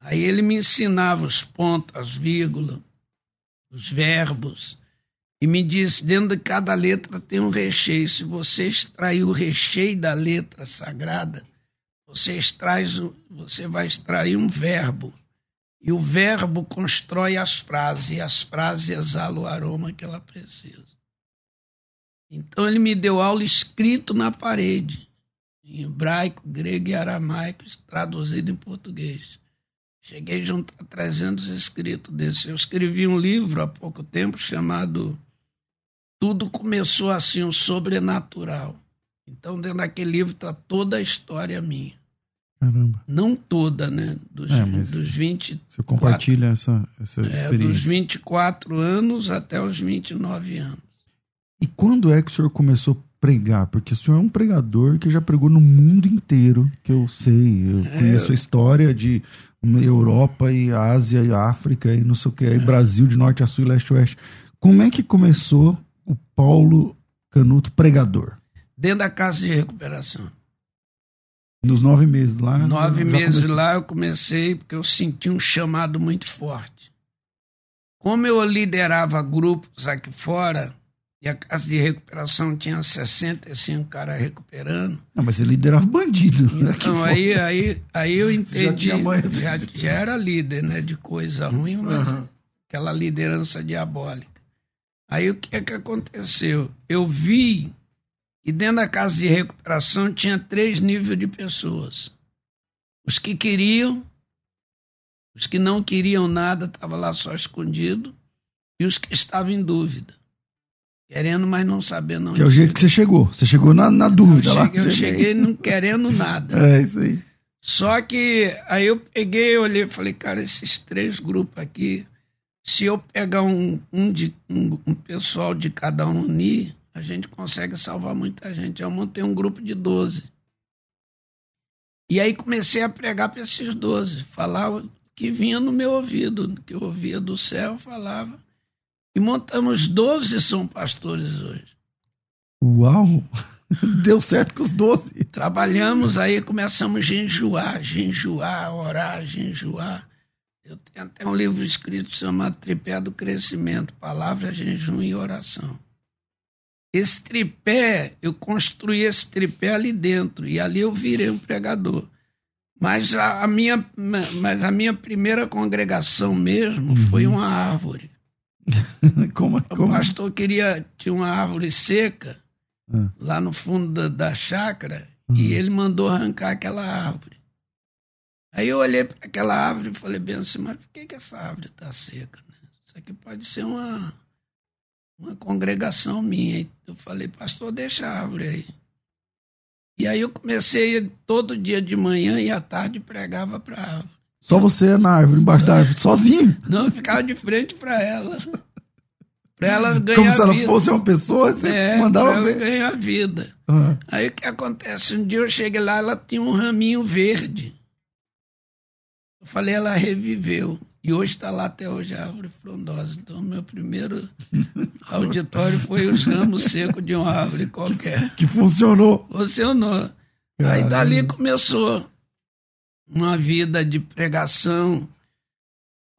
[SPEAKER 2] Aí ele me ensinava os pontos, as vírgulas, os verbos, e me disse: dentro de cada letra tem um recheio. Se você extrair o recheio da letra sagrada, você, extrai, você vai extrair um verbo. E o verbo constrói as frases, e as frases exalam o aroma que ela precisa. Então ele me deu aula escrito na parede em hebraico, grego e aramaico, traduzido em português. Cheguei junto a 300 escritos desse. Eu escrevi um livro há pouco tempo chamado Tudo Começou Assim, o Sobrenatural. Então, dentro daquele livro está toda a história minha.
[SPEAKER 1] Caramba.
[SPEAKER 2] Não toda, né? Dos, é, dos 20.
[SPEAKER 1] Você compartilha essa, essa é, experiência.
[SPEAKER 2] Dos 24 anos até os 29 anos.
[SPEAKER 1] E quando é que o senhor começou pregar? Porque o senhor é um pregador que já pregou no mundo inteiro, que eu sei. Eu é, conheço a história de Europa e Ásia e África e não sei o que, aí é. Brasil de norte a sul e leste a oeste. Como é que começou o Paulo Canuto pregador?
[SPEAKER 2] Dentro da casa de recuperação.
[SPEAKER 1] Nos nove meses lá?
[SPEAKER 2] Nove meses comecei. lá eu comecei porque eu senti um chamado muito forte. Como eu liderava grupos aqui fora, e a casa de recuperação tinha 65 caras recuperando.
[SPEAKER 1] Não, mas você liderava bandido.
[SPEAKER 2] Né? Então, aí, aí, aí eu entendi. Já, já, já, era líder né, de coisa ruim, mas uhum. aquela liderança diabólica. Aí o que é que aconteceu? Eu vi que dentro da casa de recuperação tinha três níveis de pessoas. Os que queriam, os que não queriam nada, estavam lá só escondido, e os que estavam em dúvida. Querendo, mas não sabendo.
[SPEAKER 1] Que é o jeito que você chegou. Você chegou na, na dúvida
[SPEAKER 2] eu
[SPEAKER 1] lá.
[SPEAKER 2] Cheguei, eu cheguei não querendo nada.
[SPEAKER 1] É, isso aí.
[SPEAKER 2] Só que aí eu peguei, olhei e falei, cara, esses três grupos aqui, se eu pegar um, um, de, um, um pessoal de cada um unir, a gente consegue salvar muita gente. Eu montei um grupo de 12. E aí comecei a pregar para esses 12, falar o que vinha no meu ouvido, que eu ouvia do céu, falava. E montamos 12 São Pastores hoje.
[SPEAKER 1] Uau! Deu certo com os 12.
[SPEAKER 2] Trabalhamos aí, começamos a jejuar, jejuar, orar, jejuar. Eu tenho até um livro escrito chamado Tripé do Crescimento, Palavra, Jejum e Oração. Esse tripé, eu construí esse tripé ali dentro, e ali eu virei um pregador. Mas a, minha, mas a minha primeira congregação mesmo uhum. foi uma árvore.
[SPEAKER 1] como, como?
[SPEAKER 2] O pastor queria, tinha uma árvore seca ah. lá no fundo da, da chácara uhum. e ele mandou arrancar aquela árvore. Aí eu olhei para aquela árvore e falei bem assim, mas por que, que essa árvore está seca? Né? Isso aqui pode ser uma, uma congregação minha. Eu falei, pastor, deixa a árvore aí. E aí eu comecei todo dia de manhã e à tarde pregava para a árvore.
[SPEAKER 1] Só você na árvore, embaixo da árvore, sozinho?
[SPEAKER 2] Não, eu ficava de frente para ela. Para ela ganhar
[SPEAKER 1] Como se ela
[SPEAKER 2] vida.
[SPEAKER 1] fosse uma pessoa, você é, mandava pra
[SPEAKER 2] ver. ela ganhar vida. Uhum. Aí o que acontece? Um dia eu cheguei lá, ela tinha um raminho verde. Eu falei, ela reviveu. E hoje está lá até hoje a árvore frondosa. Então, meu primeiro auditório foi os ramos secos de uma árvore qualquer.
[SPEAKER 1] Que funcionou.
[SPEAKER 2] Funcionou. Caramba. Aí dali começou uma vida de pregação.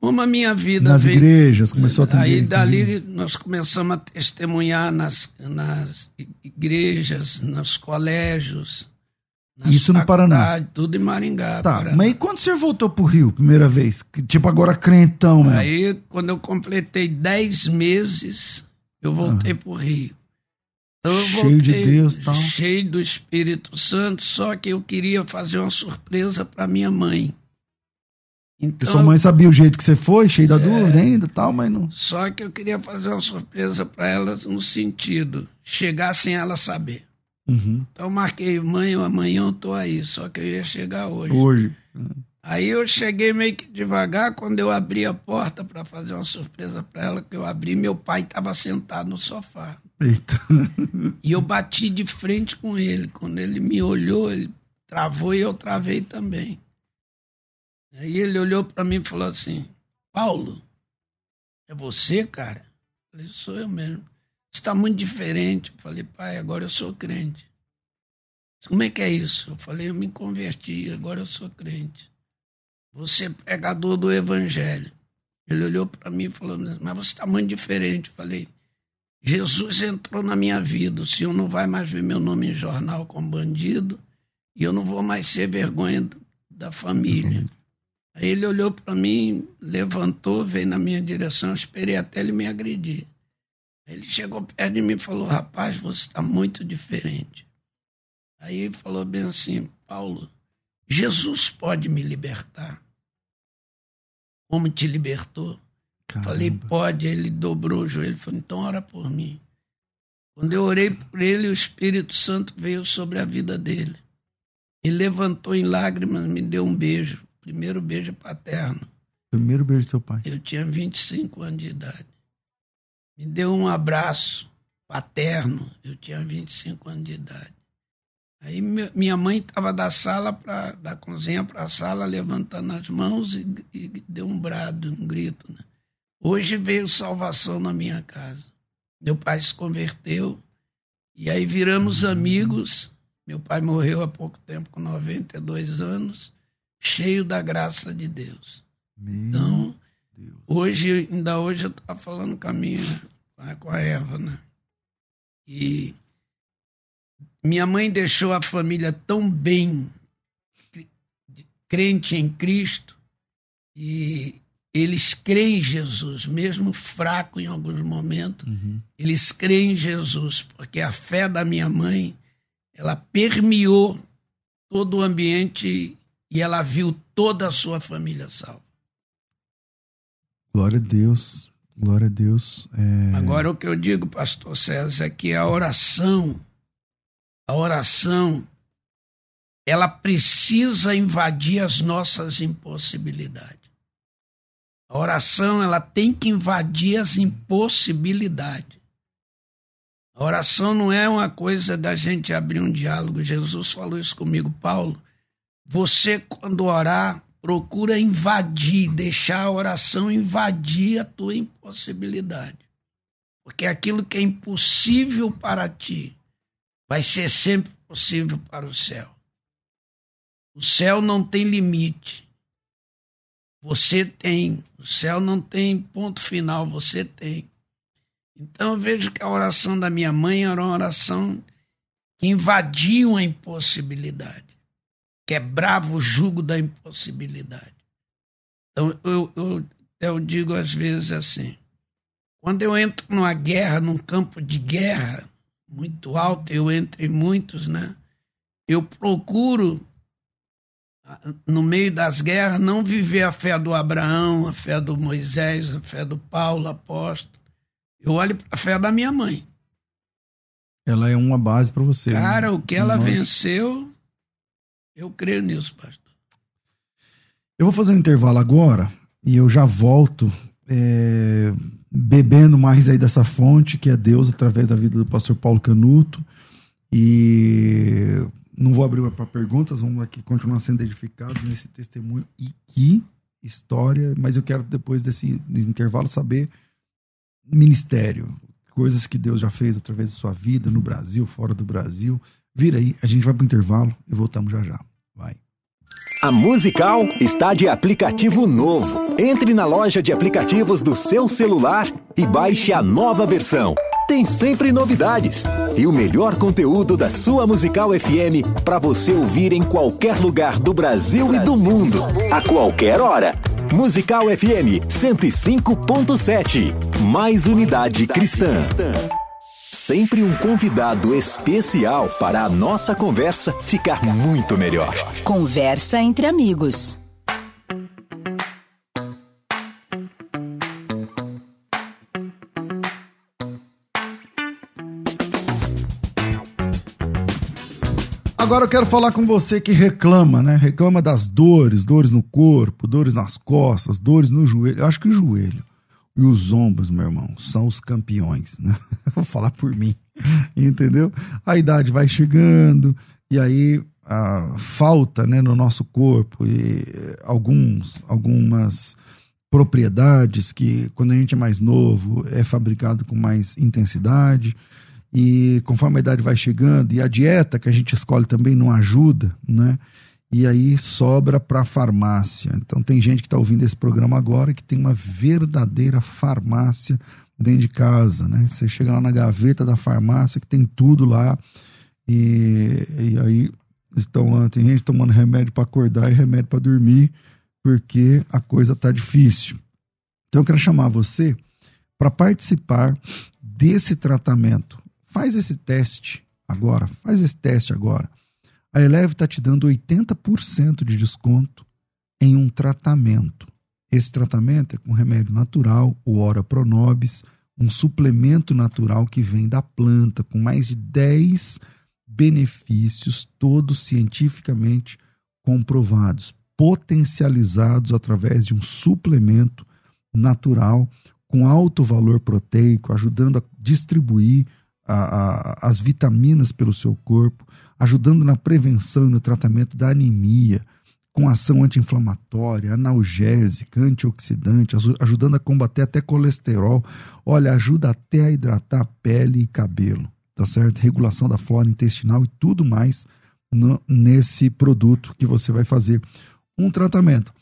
[SPEAKER 2] Como a minha vida
[SPEAKER 1] Nas veio, igrejas, começou a atender.
[SPEAKER 2] Aí dali nós começamos a testemunhar nas, nas igrejas, nos colégios.
[SPEAKER 1] Nas Isso no Paraná?
[SPEAKER 2] Tudo em Maringá.
[SPEAKER 1] Tá, Paraná. mas e quando você voltou pro Rio, primeira vez? Tipo, agora crentão, né?
[SPEAKER 2] Aí, quando eu completei 10 meses, eu voltei ah. pro Rio.
[SPEAKER 1] Eu cheio de Deus tal.
[SPEAKER 2] Cheio do Espírito Santo, só que eu queria fazer uma surpresa para minha mãe.
[SPEAKER 1] Então, sua mãe sabia o jeito que você foi, cheio da é, dúvida ainda tal, mas não.
[SPEAKER 2] Só que eu queria fazer uma surpresa para ela no sentido, chegar sem ela saber. Uhum. Então marquei, mãe, amanhã eu tô aí, só que eu ia chegar hoje.
[SPEAKER 1] Hoje.
[SPEAKER 2] Aí eu cheguei meio que devagar, quando eu abri a porta para fazer uma surpresa para ela, que eu abri, meu pai estava sentado no sofá. E eu bati de frente com ele. Quando ele me olhou, ele travou e eu travei também. Aí ele olhou para mim e falou assim: Paulo, é você, cara? Eu falei: sou eu mesmo. Você está muito diferente. Eu falei: pai, agora eu sou crente. Como é que é isso? Eu falei: eu me converti, agora eu sou crente. Você é pregador do evangelho. Ele olhou para mim e falou: mas você está muito diferente. Eu falei: Jesus entrou na minha vida. O senhor não vai mais ver meu nome em jornal como bandido e eu não vou mais ser vergonha da família. Aí ele olhou para mim, levantou, veio na minha direção, esperei até ele me agredir. Ele chegou perto de mim e falou: Rapaz, você está muito diferente. Aí ele falou bem assim: Paulo, Jesus pode me libertar. Como te libertou? Caramba. Falei: Pode. Ele dobrou o joelho e falou: Então ora por mim. Quando eu orei por ele, o Espírito Santo veio sobre a vida dele. E levantou em lágrimas, me deu um beijo. Primeiro beijo paterno.
[SPEAKER 1] Primeiro beijo do seu pai.
[SPEAKER 2] Eu tinha 25 anos de idade. Me deu um abraço paterno. Eu tinha 25 anos de idade. Aí minha mãe estava da sala para da cozinha para a sala levantando as mãos e, e, deu um brado, um grito. Né? Hoje veio salvação na minha casa. Meu pai se converteu e aí viramos amigos. Meu pai morreu há pouco tempo, com 92 anos cheio da graça de Deus. Meu então, Deus. hoje, ainda hoje eu estava falando com a minha, com a Eva, né? E minha mãe deixou a família tão bem crente em Cristo e eles creem em Jesus, mesmo fraco em alguns momentos, uhum. eles creem em Jesus, porque a fé da minha mãe, ela permeou todo o ambiente e ela viu toda a sua família salva.
[SPEAKER 1] Glória a Deus, glória a Deus.
[SPEAKER 2] É... Agora o que eu digo, pastor César, é que a oração, a oração, ela precisa invadir as nossas impossibilidades. A oração, ela tem que invadir as impossibilidades. A oração não é uma coisa da gente abrir um diálogo. Jesus falou isso comigo, Paulo. Você, quando orar, procura invadir, deixar a oração invadir a tua impossibilidade. Porque aquilo que é impossível para ti vai ser sempre possível para o céu. O céu não tem limite. Você tem. O céu não tem ponto final, você tem. Então eu vejo que a oração da minha mãe era uma oração que invadiu a impossibilidade quebrava o jugo da impossibilidade. Então, eu, eu, eu digo às vezes assim: quando eu entro numa guerra, num campo de guerra muito alto, eu entro em muitos, né? Eu procuro, no meio das guerras, não viver a fé do Abraão, a fé do Moisés, a fé do Paulo, apóstolo. Eu olho para a fé da minha mãe.
[SPEAKER 1] Ela é uma base para você.
[SPEAKER 2] Né? Cara, né? o que ela venceu, eu creio nisso, pastor.
[SPEAKER 1] Eu vou fazer um intervalo agora e eu já volto é, bebendo mais aí dessa fonte que é Deus através da vida do pastor Paulo Canuto. E não vou abrir para perguntas, vamos aqui continuar sendo edificados nesse testemunho. E que história, mas eu quero depois desse, desse intervalo saber ministério, coisas que Deus já fez através da sua vida no Brasil, fora do Brasil. Vira aí, a gente vai para o intervalo e voltamos já já. Vai.
[SPEAKER 3] A Musical está de aplicativo novo. Entre na loja de aplicativos do seu celular e baixe a nova versão. Tem sempre novidades e o melhor conteúdo da sua Musical FM para você ouvir em qualquer lugar do Brasil e do mundo, a qualquer hora. Musical FM 105.7. Mais unidade cristã. Sempre um convidado especial para a nossa conversa ficar muito melhor.
[SPEAKER 4] Conversa entre amigos.
[SPEAKER 1] Agora eu quero falar com você que reclama, né? Reclama das dores, dores no corpo, dores nas costas, dores no joelho. Eu acho que o joelho e os ombros, meu irmão, são os campeões, né? Vou falar por mim, entendeu? A idade vai chegando e aí a falta, né, no nosso corpo e alguns, algumas propriedades que quando a gente é mais novo é fabricado com mais intensidade e conforme a idade vai chegando e a dieta que a gente escolhe também não ajuda, né? e aí sobra para a farmácia. Então tem gente que está ouvindo esse programa agora que tem uma verdadeira farmácia dentro de casa, né? Você chega lá na gaveta da farmácia que tem tudo lá e, e aí estão tem gente tomando remédio para acordar e remédio para dormir porque a coisa tá difícil. Então eu quero chamar você para participar desse tratamento. Faz esse teste agora, faz esse teste agora a Eleve está te dando 80% de desconto em um tratamento. Esse tratamento é com remédio natural, o Ora Pronobis, um suplemento natural que vem da planta, com mais de 10 benefícios, todos cientificamente comprovados, potencializados através de um suplemento natural com alto valor proteico, ajudando a distribuir a, a, as vitaminas pelo seu corpo, ajudando na prevenção e no tratamento da anemia, com ação anti-inflamatória, analgésica, antioxidante, ajudando a combater até colesterol. Olha, ajuda até a hidratar pele e cabelo, tá certo? Regulação da flora intestinal e tudo mais no, nesse produto que você vai fazer um tratamento.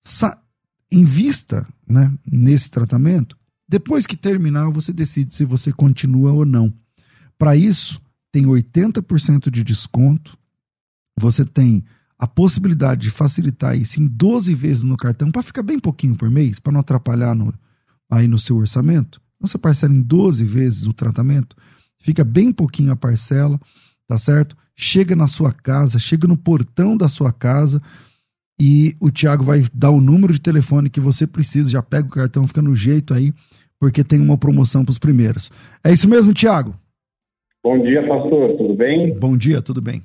[SPEAKER 1] Sa invista né, nesse tratamento. Depois que terminar, você decide se você continua ou não. Para isso, tem 80% de desconto. Você tem a possibilidade de facilitar isso em 12 vezes no cartão, para ficar bem pouquinho por mês, para não atrapalhar no, aí no seu orçamento. Então, você parcela em 12 vezes o tratamento, fica bem pouquinho a parcela, tá certo? Chega na sua casa, chega no portão da sua casa e o Thiago vai dar o número de telefone que você precisa, já pega o cartão, fica no jeito aí, porque tem uma promoção para os primeiros. É isso mesmo, Thiago?
[SPEAKER 5] Bom dia, pastor. Tudo bem?
[SPEAKER 1] Bom dia, tudo bem.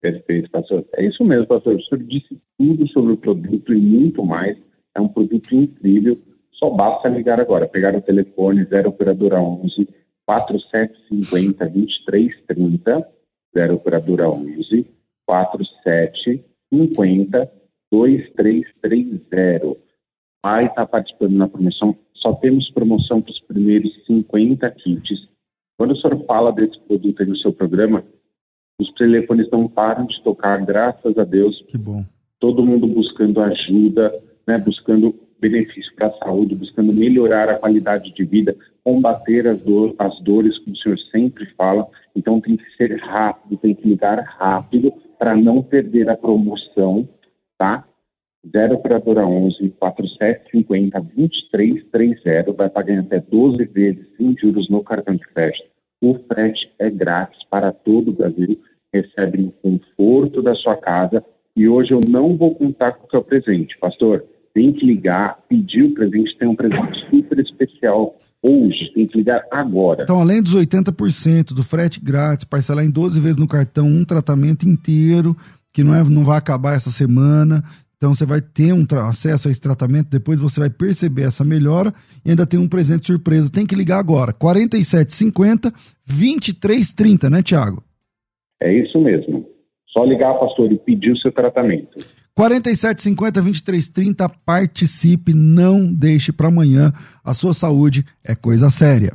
[SPEAKER 5] Perfeito, pastor. É isso mesmo, pastor. O senhor disse tudo sobre o produto e muito mais. É um produto incrível. Só basta ligar agora. Pegar o telefone 0 operadora 11 4750 2330 0 operadora 11 4750 2330. Vai estar participando na promoção. Só temos promoção para os primeiros 50 kits quando o senhor fala desse produto aí no seu programa, os telefones não param de tocar, graças a Deus.
[SPEAKER 1] Que bom.
[SPEAKER 5] Todo mundo buscando ajuda, né, buscando benefício para a saúde, buscando melhorar a qualidade de vida, combater as, do as dores, como o senhor sempre fala. Então tem que ser rápido, tem que ligar rápido para não perder a promoção, tá? 0 operadora 11 4750 2330 vai pagar até 12 vezes sem juros no cartão de crédito. O frete é grátis para todo o Brasil, recebe no conforto da sua casa e hoje eu não vou contar com o seu presente, pastor. Tem que ligar, pedir o presente, tem um presente super especial hoje, tem que ligar agora.
[SPEAKER 1] Então, além dos 80% do frete grátis, parcelar em 12 vezes no cartão um tratamento inteiro, que não, é, não vai acabar essa semana, então você vai ter um acesso a esse tratamento, depois você vai perceber essa melhora e ainda tem um presente surpresa. Tem que ligar agora. 4750 2330, né, Tiago?
[SPEAKER 5] É isso mesmo. Só ligar, pastor, e pedir o seu tratamento.
[SPEAKER 1] 4750 2330, participe, não deixe para amanhã. A sua saúde é coisa séria.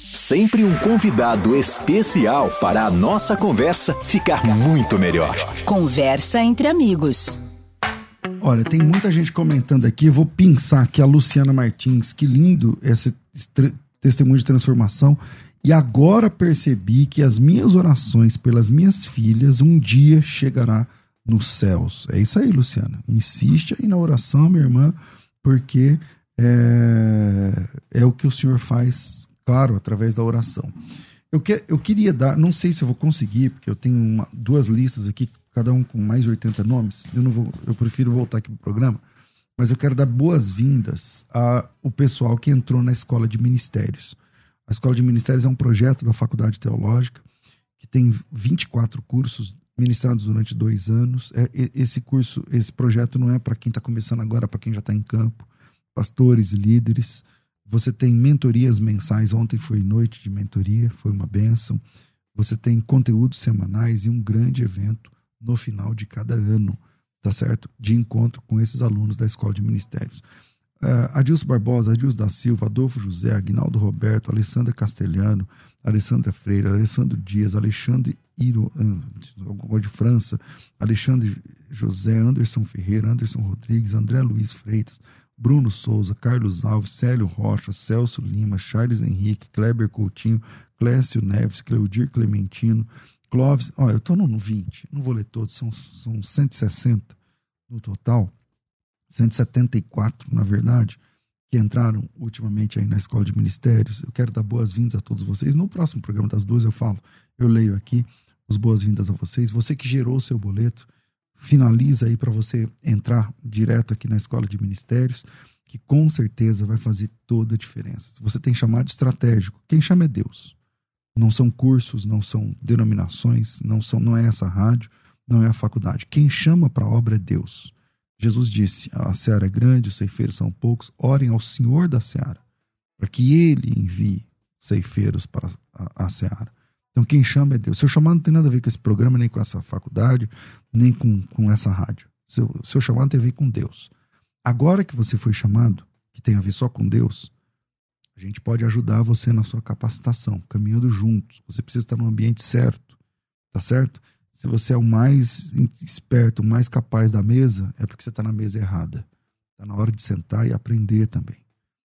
[SPEAKER 3] Sempre um convidado especial para a nossa conversa ficar muito melhor.
[SPEAKER 4] Conversa entre amigos.
[SPEAKER 1] Olha, tem muita gente comentando aqui. Eu vou pensar que a Luciana Martins, que lindo esse testemunho de transformação. E agora percebi que as minhas orações pelas minhas filhas um dia chegará nos céus. É isso aí, Luciana. Insiste aí na oração, minha irmã, porque é, é o que o Senhor faz claro, através da oração. Eu, que, eu queria dar, não sei se eu vou conseguir, porque eu tenho uma, duas listas aqui, cada um com mais de 80 nomes. Eu não vou, eu prefiro voltar aqui pro programa, mas eu quero dar boas-vindas ao pessoal que entrou na escola de ministérios. A escola de ministérios é um projeto da Faculdade Teológica que tem 24 cursos ministrados durante dois anos. É, esse curso, esse projeto não é para quem está começando agora, para quem já está em campo, pastores e líderes. Você tem mentorias mensais. Ontem foi noite de mentoria, foi uma benção. Você tem conteúdos semanais e um grande evento no final de cada ano, tá certo? De encontro com esses alunos da Escola de Ministérios. Uh, Adilson Barbosa, Adilson da Silva, Adolfo José, Aguinaldo Roberto, Alessandra Castelhano, Alessandra Freire, Alessandro Dias, Alexandre Iro, uh, de França, Alexandre José, Anderson Ferreira, Anderson Rodrigues, André Luiz Freitas, Bruno Souza, Carlos Alves, Célio Rocha, Celso Lima, Charles Henrique, Kleber Coutinho, Clécio Neves, Cleudir Clementino, Clóvis. Ó, eu estou no 20, não vou ler todos, são, são 160 no total, 174 na verdade, que entraram ultimamente aí na Escola de Ministérios. Eu quero dar boas-vindas a todos vocês. No próximo programa das duas eu falo, eu leio aqui as boas-vindas a vocês. Você que gerou o seu boleto, finaliza aí para você entrar direto aqui na Escola de Ministérios, que com certeza vai fazer toda a diferença. Você tem chamado estratégico, quem chama é Deus. Não são cursos, não são denominações, não são, não é essa rádio, não é a faculdade. Quem chama para a obra é Deus. Jesus disse: a seara é grande, os ceifeiros são poucos. Orem ao Senhor da seara, para que Ele envie ceifeiros para a, a seara. Então quem chama é Deus. Seu chamado não tem nada a ver com esse programa, nem com essa faculdade, nem com, com essa rádio. Seu, seu chamado tem a ver com Deus. Agora que você foi chamado, que tem a ver só com Deus, a gente pode ajudar você na sua capacitação, caminhando juntos. Você precisa estar no ambiente certo, tá certo? Se você é o mais esperto, o mais capaz da mesa, é porque você está na mesa errada. Está na hora de sentar e aprender também.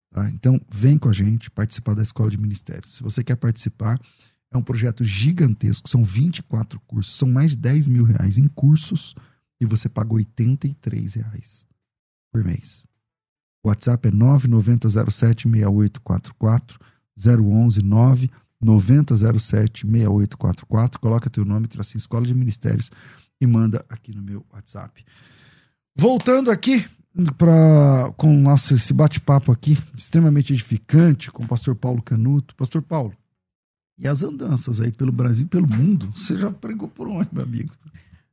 [SPEAKER 1] Tá? Então, vem com a gente participar da Escola de Ministérios. Se você quer participar, é um projeto gigantesco, são 24 cursos, são mais de 10 mil reais em cursos e você paga 83 reais por mês. O WhatsApp é 9907-6844, 011 99007-6844. Coloca teu nome, tracinho Escola de Ministérios e manda aqui no meu WhatsApp. Voltando aqui para com nosso esse bate-papo aqui, extremamente edificante, com o pastor Paulo Canuto. Pastor Paulo, e as andanças aí pelo Brasil pelo mundo, você já pregou por onde, meu amigo?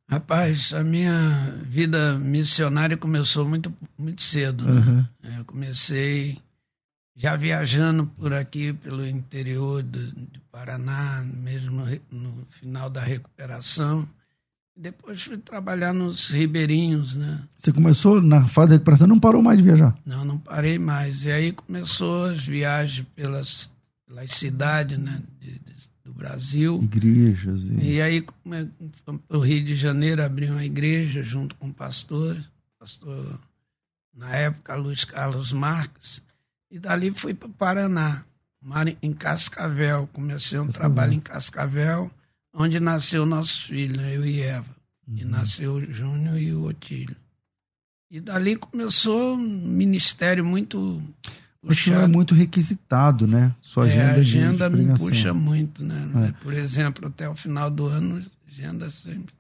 [SPEAKER 2] Rapaz, a minha vida missionária começou muito, muito cedo. Né? Uhum. Eu comecei já viajando por aqui, pelo interior do, do Paraná, mesmo no final da recuperação. Depois fui trabalhar nos ribeirinhos, né?
[SPEAKER 1] Você começou na fase da recuperação, não parou mais de viajar?
[SPEAKER 2] Não, não parei mais. E aí começou as viagens pelas pelas cidades né, de, de, do Brasil.
[SPEAKER 1] Igrejas.
[SPEAKER 2] E, e aí, o Rio de Janeiro abriu uma igreja junto com o pastor, pastor, na época, Luiz Carlos Marques, e dali fui para o Paraná, em Cascavel. Comecei um Cascavel. trabalho em Cascavel, onde nasceu nossos filhos, eu e Eva. Uhum. E nasceu o Júnior e o Otílio. E dali começou um ministério muito
[SPEAKER 1] o senhor é muito requisitado, né? Sua agenda, é,
[SPEAKER 2] a agenda me puxa muito, né? É. Por exemplo, até o final do ano, agenda sempre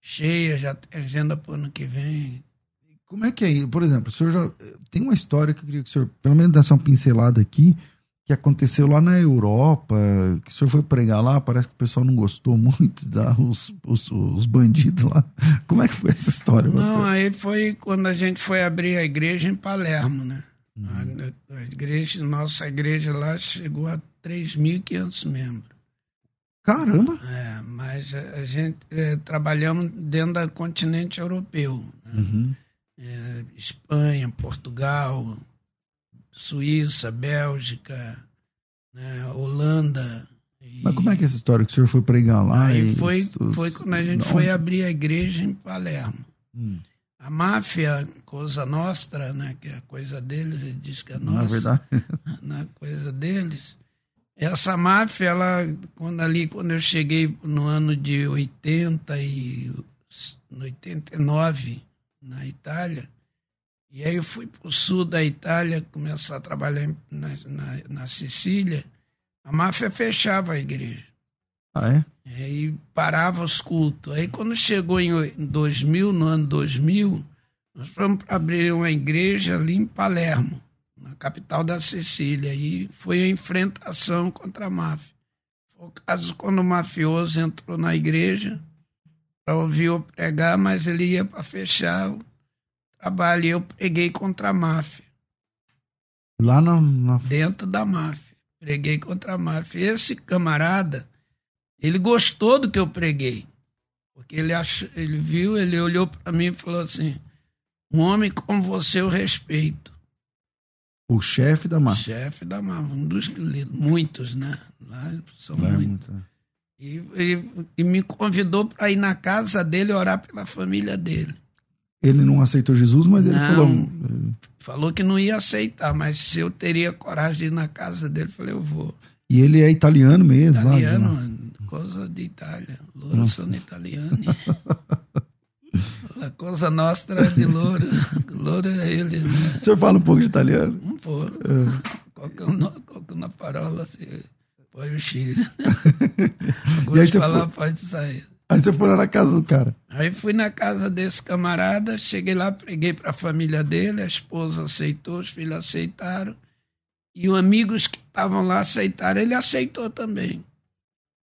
[SPEAKER 2] cheia, já tem agenda para o ano que vem.
[SPEAKER 1] Como é que é? Por exemplo, o senhor já tem uma história que eu queria que o senhor, pelo menos, desse uma pincelada aqui, que aconteceu lá na Europa, que o senhor foi pregar lá, parece que o pessoal não gostou muito, da, os, os, os bandidos lá. Como é que foi essa história?
[SPEAKER 2] Não, pastor? aí foi quando a gente foi abrir a igreja em Palermo, né? Uhum. A, a, igreja, nossa igreja lá chegou a 3.500 membros.
[SPEAKER 1] Caramba!
[SPEAKER 2] É, mas a, a gente é, trabalhamos dentro do continente europeu. Né? Uhum. É, Espanha, Portugal, Suíça, Bélgica, né, Holanda.
[SPEAKER 1] E... Mas como é que é essa história que o senhor foi pregar lá?
[SPEAKER 2] Aí foi, foi quando a gente Onde? foi abrir a igreja em Palermo. Hum. A máfia, coisa nostra, né, que é a coisa deles, ele diz que é nossa. É verdade. Não é coisa deles. Essa máfia, ela, quando ali, quando eu cheguei no ano de 80 e 89 na Itália, e aí eu fui para o sul da Itália começar a trabalhar na, na, na Sicília. A máfia fechava a igreja.
[SPEAKER 1] Ah, é?
[SPEAKER 2] Aí parava os cultos. Aí quando chegou em 2000, no ano 2000, nós fomos abrir uma igreja ali em Palermo, na capital da Sicília. E foi a enfrentação contra a máfia. Foi o caso quando o mafioso entrou na igreja para ouvir eu pregar, mas ele ia para fechar trabalho e eu preguei contra a máfia.
[SPEAKER 1] Lá na, na...
[SPEAKER 2] Dentro da máfia. Preguei contra a máfia. Esse camarada, ele gostou do que eu preguei. Porque ele, achou, ele viu, ele olhou para mim e falou assim: um homem como você eu respeito.
[SPEAKER 1] O chefe da máfia.
[SPEAKER 2] Chefe da máfia, um dos muitos, né? Lá são Lá muitos. É muito. E, e, e me convidou para ir na casa dele orar pela família dele.
[SPEAKER 1] Ele não aceitou Jesus, mas ele não, falou.
[SPEAKER 2] Falou que não ia aceitar, mas se eu teria coragem de ir na casa dele, falei, eu vou.
[SPEAKER 1] E ele é italiano mesmo,
[SPEAKER 2] Italiano, lá, coisa de Itália. Louro são italiani. A coisa nostra é de louro. Louro é ele. Né?
[SPEAKER 1] O senhor fala um pouco de italiano?
[SPEAKER 2] Um pouco. É. Qualquer na parola, assim, pode o Chile. Agora falar, for... pode sair.
[SPEAKER 1] Aí você foi lá na casa do cara.
[SPEAKER 2] Aí fui na casa desse camarada, cheguei lá, preguei para a família dele, a esposa aceitou, os filhos aceitaram. E os amigos que estavam lá aceitaram, ele aceitou também.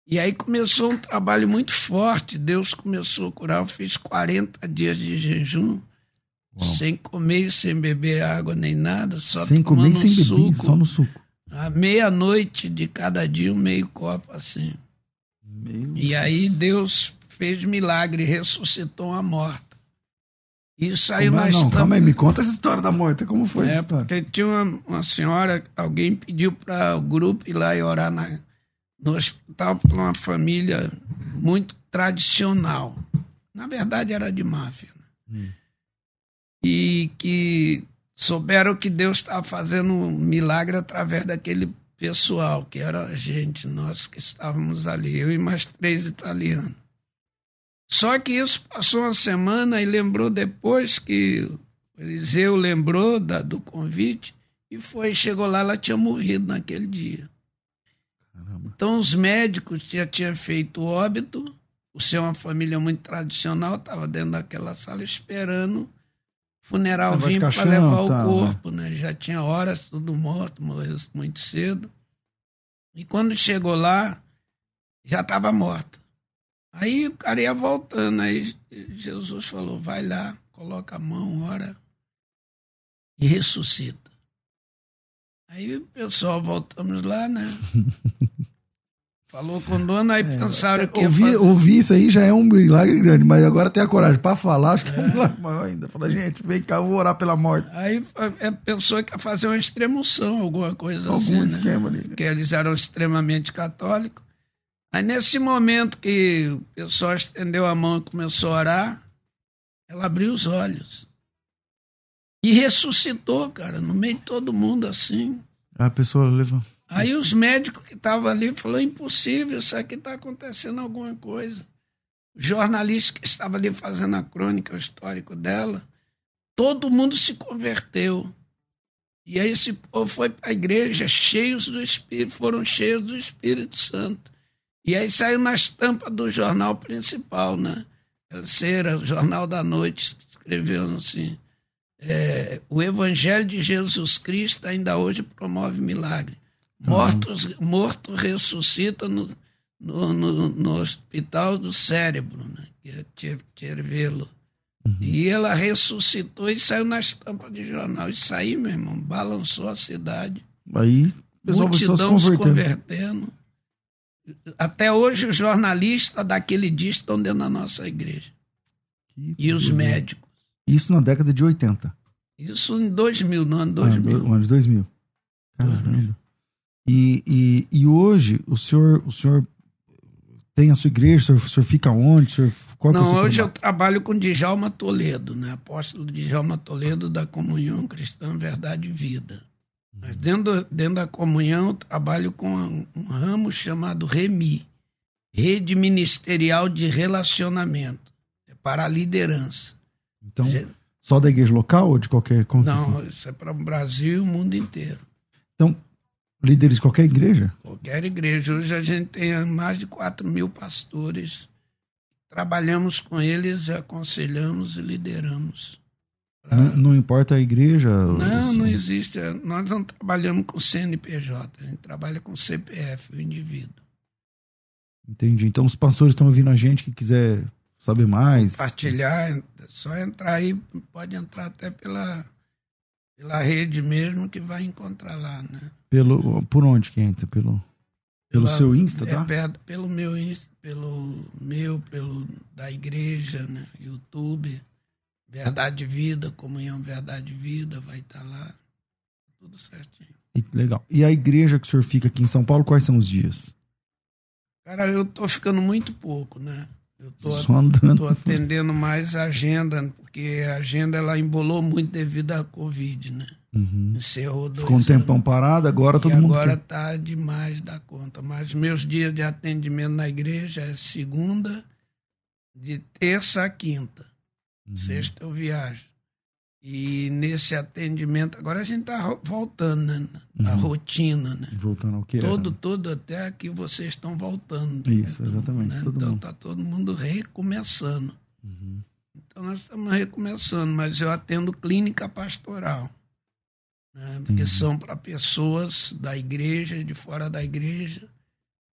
[SPEAKER 2] E aí começou um trabalho muito forte, Deus começou a curar. Eu fiz 40 dias de jejum, Uau. sem comer, sem beber água nem nada, só
[SPEAKER 1] sem comer, um sem suco. beber, só no suco.
[SPEAKER 2] À meia-noite de cada dia, um meio copo assim. Meu e Deus. aí Deus fez milagre, ressuscitou a morta. E saiu
[SPEAKER 1] como
[SPEAKER 2] é,
[SPEAKER 1] não. Calma aí, me conta essa história da morta, como foi é, essa história?
[SPEAKER 2] Porque tinha uma, uma senhora, alguém pediu para o grupo ir lá e orar na, no hospital para uma família muito tradicional. Na verdade, era de máfia. Né? Hum. E que souberam que Deus estava fazendo um milagre através daquele pessoal, que era a gente, nós que estávamos ali, eu e mais três italianos. Só que isso passou uma semana e lembrou depois que o Eliseu lembrou da, do convite e foi, chegou lá, ela tinha morrido naquele dia. Então os médicos já tinham feito óbito, o ser uma família muito tradicional, estava dentro daquela sala esperando funeral vir para levar tá, o corpo, né? Já tinha horas, tudo morto, morreu muito cedo. E quando chegou lá, já estava morta. Aí o cara ia voltando, aí Jesus falou: vai lá, coloca a mão, ora e ressuscita. Aí o pessoal voltamos lá, né? Falou com dona, aí é, pensaram que.
[SPEAKER 1] Ouvir, ouvir isso aí já é um milagre grande, mas agora ter a coragem para falar, acho que é, é um milagre maior ainda. Fala, gente, vem cá, eu vou orar pela morte.
[SPEAKER 2] Aí é, pensou que ia fazer uma extremoção, alguma coisa Algum assim. Algum né? esquema né? ali. Porque eles eram extremamente católicos. Aí nesse momento que o pessoal estendeu a mão e começou a orar, ela abriu os olhos. E ressuscitou, cara, no meio de todo mundo assim.
[SPEAKER 1] A pessoa levou.
[SPEAKER 2] Aí os médicos que estavam ali falaram, impossível, isso aqui está acontecendo alguma coisa. O jornalista que estava ali fazendo a crônica, o histórico dela, todo mundo se converteu. E aí esse povo foi para a igreja cheios do Espírito, foram cheios do Espírito Santo. E aí saiu na estampa do jornal principal, né? Cera, o Jornal da Noite, escreveu assim, é, o Evangelho de Jesus Cristo ainda hoje promove milagre Mortos, morto ressuscita no, no, no, no, hospital do cérebro, né? que é Cervelo. Uhum. E ela ressuscitou e saiu na estampa de jornal. Isso aí, meu irmão, balançou a cidade.
[SPEAKER 1] Aí, pessoal,
[SPEAKER 2] multidão se convertendo. Até hoje, os jornalistas daquele dia estão dentro da nossa igreja. Que e os médicos.
[SPEAKER 1] Isso na década de 80.
[SPEAKER 2] Isso em 2000, no ano 2000. Ah,
[SPEAKER 1] no ano de 2000. Caramba. 2000. E, e, e hoje, o senhor, o senhor tem a sua igreja? O senhor, o senhor fica onde? O senhor,
[SPEAKER 2] qual é Não, hoje trabalho? eu trabalho com Djalma Toledo, né? apóstolo Djalma Toledo da Comunhão Cristã Verdade e Vida. Mas dentro, dentro da comunhão, eu trabalho com um ramo chamado REMI Rede Ministerial de Relacionamento. É para a liderança.
[SPEAKER 1] Então, só da igreja local ou de qualquer.
[SPEAKER 2] Não, isso é para o Brasil e o mundo inteiro.
[SPEAKER 1] Então, líderes de qualquer igreja?
[SPEAKER 2] Qualquer igreja. Hoje a gente tem mais de 4 mil pastores. Trabalhamos com eles, aconselhamos e lideramos.
[SPEAKER 1] Pra... Não, não, importa a igreja?
[SPEAKER 2] Não, assim. não existe. Nós não trabalhamos com CNPJ, a gente trabalha com CPF, o indivíduo.
[SPEAKER 1] Entendi. Então os pastores estão ouvindo a gente que quiser saber mais.
[SPEAKER 2] Compartilhar, só entrar aí, pode entrar até pela, pela rede mesmo que vai encontrar lá, né?
[SPEAKER 1] Pelo, por onde que entra? Pelo, pelo seu Insta, tá?
[SPEAKER 2] É, pelo meu Insta, pelo meu, pelo da igreja, né? YouTube. Verdade de Vida, Comunhão Verdade de Vida, vai estar tá lá. Tudo certinho.
[SPEAKER 1] E, legal. E a igreja que o senhor fica aqui em São Paulo, quais são os dias?
[SPEAKER 2] Cara, eu tô ficando muito pouco, né? Eu andando. tô atendendo mais a agenda, porque a agenda ela embolou muito devido à Covid, né?
[SPEAKER 1] Uhum. Encerrou dois Ficou um tempão parado, agora todo
[SPEAKER 2] e
[SPEAKER 1] mundo.
[SPEAKER 2] Agora quer... tá demais da conta. Mas meus dias de atendimento na igreja é segunda, de terça a quinta. Uhum. Sexta eu viajo. E nesse atendimento, agora a gente está voltando, né? A uhum. rotina, né?
[SPEAKER 1] Voltando ao que
[SPEAKER 2] Todo,
[SPEAKER 1] era.
[SPEAKER 2] todo até que vocês estão voltando.
[SPEAKER 1] Isso, né? exatamente. Né?
[SPEAKER 2] então está todo mundo recomeçando. Uhum. Então nós estamos recomeçando, mas eu atendo clínica pastoral. Né? Porque uhum. são para pessoas da igreja e de fora da igreja,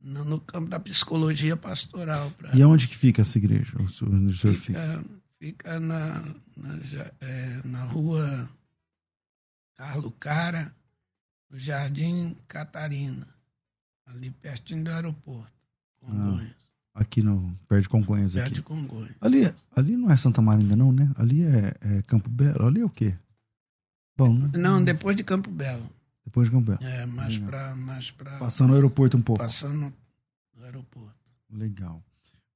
[SPEAKER 2] no, no, campo da psicologia pastoral. Pra...
[SPEAKER 1] E onde que fica essa igreja? O senhor,
[SPEAKER 2] o senhor fica, fica? Fica na, na, é, na rua Carlos Cara, no Jardim Catarina, ali pertinho do aeroporto, Congonhas.
[SPEAKER 1] Ah, aqui no, perto de Congonhas.
[SPEAKER 2] Perto
[SPEAKER 1] aqui.
[SPEAKER 2] de Congonhas.
[SPEAKER 1] Ali, ali não é Santa Maria não, né? Ali é, é, Campo Belo. Ali é o quê?
[SPEAKER 2] Bom, não, depois de Campo Belo.
[SPEAKER 1] Depois de Campo Belo.
[SPEAKER 2] É, mais para mais pra...
[SPEAKER 1] Passando o aeroporto um pouco.
[SPEAKER 2] Passando o aeroporto.
[SPEAKER 1] Legal.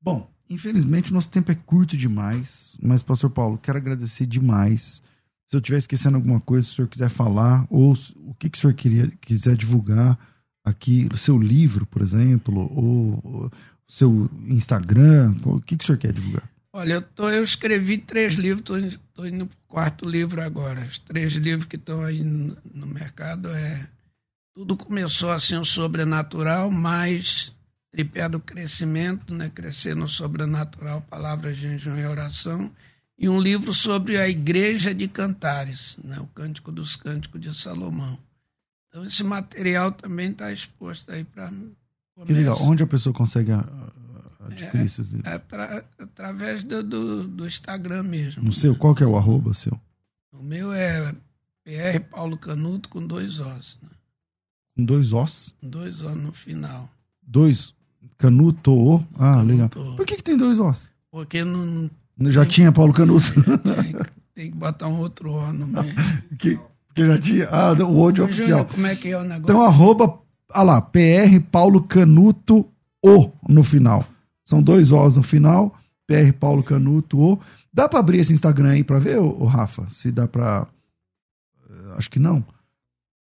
[SPEAKER 1] Bom, Infelizmente, nosso tempo é curto demais, mas, Pastor Paulo, quero agradecer demais. Se eu estiver esquecendo alguma coisa, se o senhor quiser falar, ou o que, que o senhor queria, quiser divulgar aqui, o seu livro, por exemplo, ou o seu Instagram, o que, que o senhor quer divulgar?
[SPEAKER 2] Olha, eu, tô, eu escrevi três livros, estou indo para o quarto livro agora. Os três livros que estão aí no, no mercado é. Tudo começou assim, o sobrenatural, mas tripé do crescimento, né? Crescer no sobrenatural, palavra, jejum e oração, e um livro sobre a Igreja de Cantares, né? o Cântico dos Cânticos de Salomão. Então esse material também está exposto aí para
[SPEAKER 1] Que legal. Onde a pessoa consegue adquirir é, esses livros?
[SPEAKER 2] É através do, do, do, Instagram mesmo.
[SPEAKER 1] No né? seu? Qual que é o arroba seu?
[SPEAKER 2] O meu é PR Paulo Canuto com dois Os. Né?
[SPEAKER 1] Com dois Os?
[SPEAKER 2] Dois Os no final.
[SPEAKER 1] Dois Canuto. Ah, Canuto. legal. Por que, que tem dois ossos?
[SPEAKER 2] Porque não.
[SPEAKER 1] Já tem, tinha Paulo Canuto.
[SPEAKER 2] Tem, tem, que botar um outro O no meio.
[SPEAKER 1] que, que já tinha. Ah, o ódio oficial.
[SPEAKER 2] Como é que é o negócio?
[SPEAKER 1] Então, arroba, ah lá, PR Paulo Canuto O no final. São dois Os no final. PR Paulo Canuto O. Dá pra abrir esse Instagram aí pra ver, ô, ô Rafa? Se dá pra. Eh, acho que não.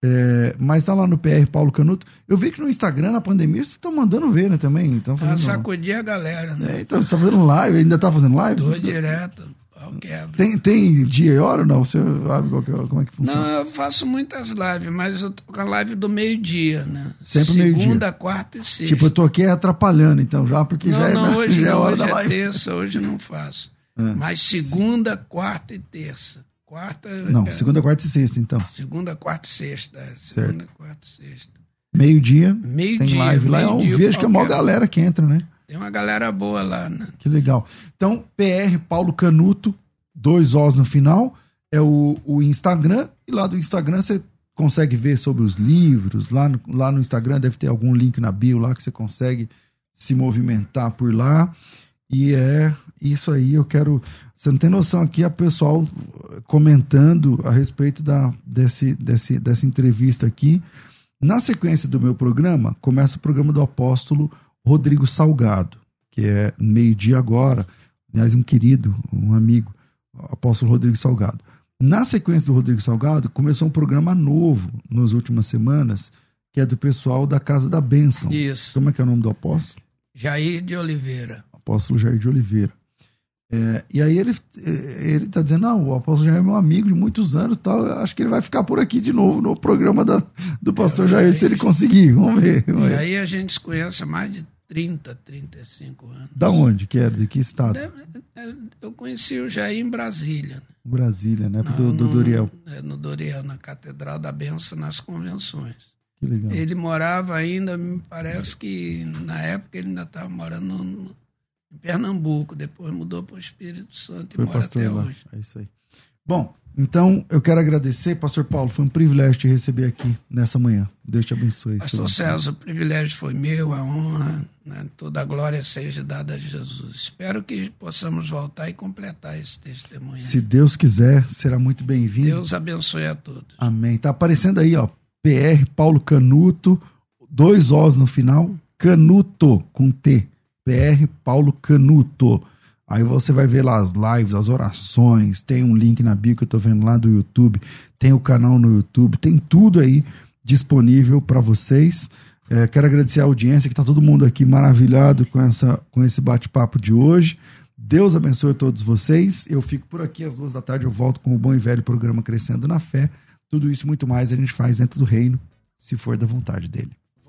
[SPEAKER 1] É, mas tá lá no PR Paulo Canuto. Eu vi que no Instagram, na pandemia, vocês estão mandando ver, né, também. Tão
[SPEAKER 2] fazendo... sacudir a galera, né?
[SPEAKER 1] É, então, você tá fazendo live, ainda tá fazendo live?
[SPEAKER 2] Tô direto, pau quebra.
[SPEAKER 1] Tem, tem dia e hora ou não? Você sabe é, como é que funciona?
[SPEAKER 2] Não, eu faço muitas lives, mas eu tô com a live do meio-dia, né?
[SPEAKER 1] Sempre meio-dia.
[SPEAKER 2] Segunda, quarta e sexta.
[SPEAKER 1] Tipo, eu tô aqui atrapalhando, então, já, porque
[SPEAKER 2] não,
[SPEAKER 1] já, é,
[SPEAKER 2] não, hoje,
[SPEAKER 1] já é hora
[SPEAKER 2] hoje
[SPEAKER 1] da
[SPEAKER 2] é
[SPEAKER 1] live.
[SPEAKER 2] terça, hoje não faço. É. Mas segunda, quarta e terça quarta.
[SPEAKER 1] Não, é, segunda, quarta e sexta, então.
[SPEAKER 2] Segunda, quarta e sexta. É, segunda, certo. quarta e sexta.
[SPEAKER 1] Meio-dia.
[SPEAKER 2] Meio-dia.
[SPEAKER 1] Tem live lá. Eu vejo que é a maior galera que entra, né?
[SPEAKER 2] Tem uma galera boa lá, né?
[SPEAKER 1] Que legal. Então, PR Paulo Canuto, dois Os no final, é o, o Instagram. E lá do Instagram você consegue ver sobre os livros. Lá no, lá no Instagram deve ter algum link na bio lá que você consegue se movimentar por lá. E é isso aí. Eu quero. Você não tem noção aqui, a pessoal comentando a respeito da, desse, desse, dessa entrevista aqui. Na sequência do meu programa, começa o programa do apóstolo Rodrigo Salgado, que é meio-dia agora. Aliás, um querido, um amigo, apóstolo Rodrigo Salgado. Na sequência do Rodrigo Salgado, começou um programa novo nas últimas semanas, que é do pessoal da Casa da Bênção.
[SPEAKER 2] Isso.
[SPEAKER 1] Como é que é o nome do apóstolo?
[SPEAKER 2] Jair de Oliveira.
[SPEAKER 1] Apóstolo Jair de Oliveira. É, e aí ele ele está dizendo, não, o apóstolo Jair é meu amigo de muitos anos tal, acho que ele vai ficar por aqui de novo no programa da, do pastor é, Jair, se ele conseguir, vamos ver. Vamos
[SPEAKER 2] ver. E aí a gente se conhece há mais de 30, 35 anos.
[SPEAKER 1] Da onde que era? De que estado?
[SPEAKER 2] Eu conheci o Jair em Brasília.
[SPEAKER 1] Brasília, né? Não, do, do Doriel.
[SPEAKER 2] É, no Doriel, na Catedral da Benção, nas convenções.
[SPEAKER 1] Que legal.
[SPEAKER 2] Ele morava ainda, me parece que na época ele ainda estava morando no, em Pernambuco, depois mudou para o Espírito Santo foi e mora até lá. hoje.
[SPEAKER 1] É isso aí. Bom, então eu quero agradecer, Pastor Paulo, foi um privilégio te receber aqui nessa manhã. Deus te abençoe.
[SPEAKER 2] Pastor César, o privilégio foi meu, a honra, né? toda a glória seja dada a Jesus. Espero que possamos voltar e completar esse testemunho.
[SPEAKER 1] Se Deus quiser, será muito bem-vindo.
[SPEAKER 2] Deus abençoe a todos.
[SPEAKER 1] Amém. Tá aparecendo aí, ó, PR Paulo Canuto, dois Os no final, Canuto com T. PR Paulo Canuto. Aí você vai ver lá as lives, as orações, tem um link na bio que eu tô vendo lá do YouTube, tem o canal no YouTube, tem tudo aí disponível para vocês. É, quero agradecer a audiência, que tá todo mundo aqui maravilhado com, essa, com esse bate-papo de hoje. Deus abençoe todos vocês. Eu fico por aqui às duas da tarde, eu volto com o bom e velho programa Crescendo na Fé. Tudo isso muito mais a gente faz dentro do reino, se for da vontade dele.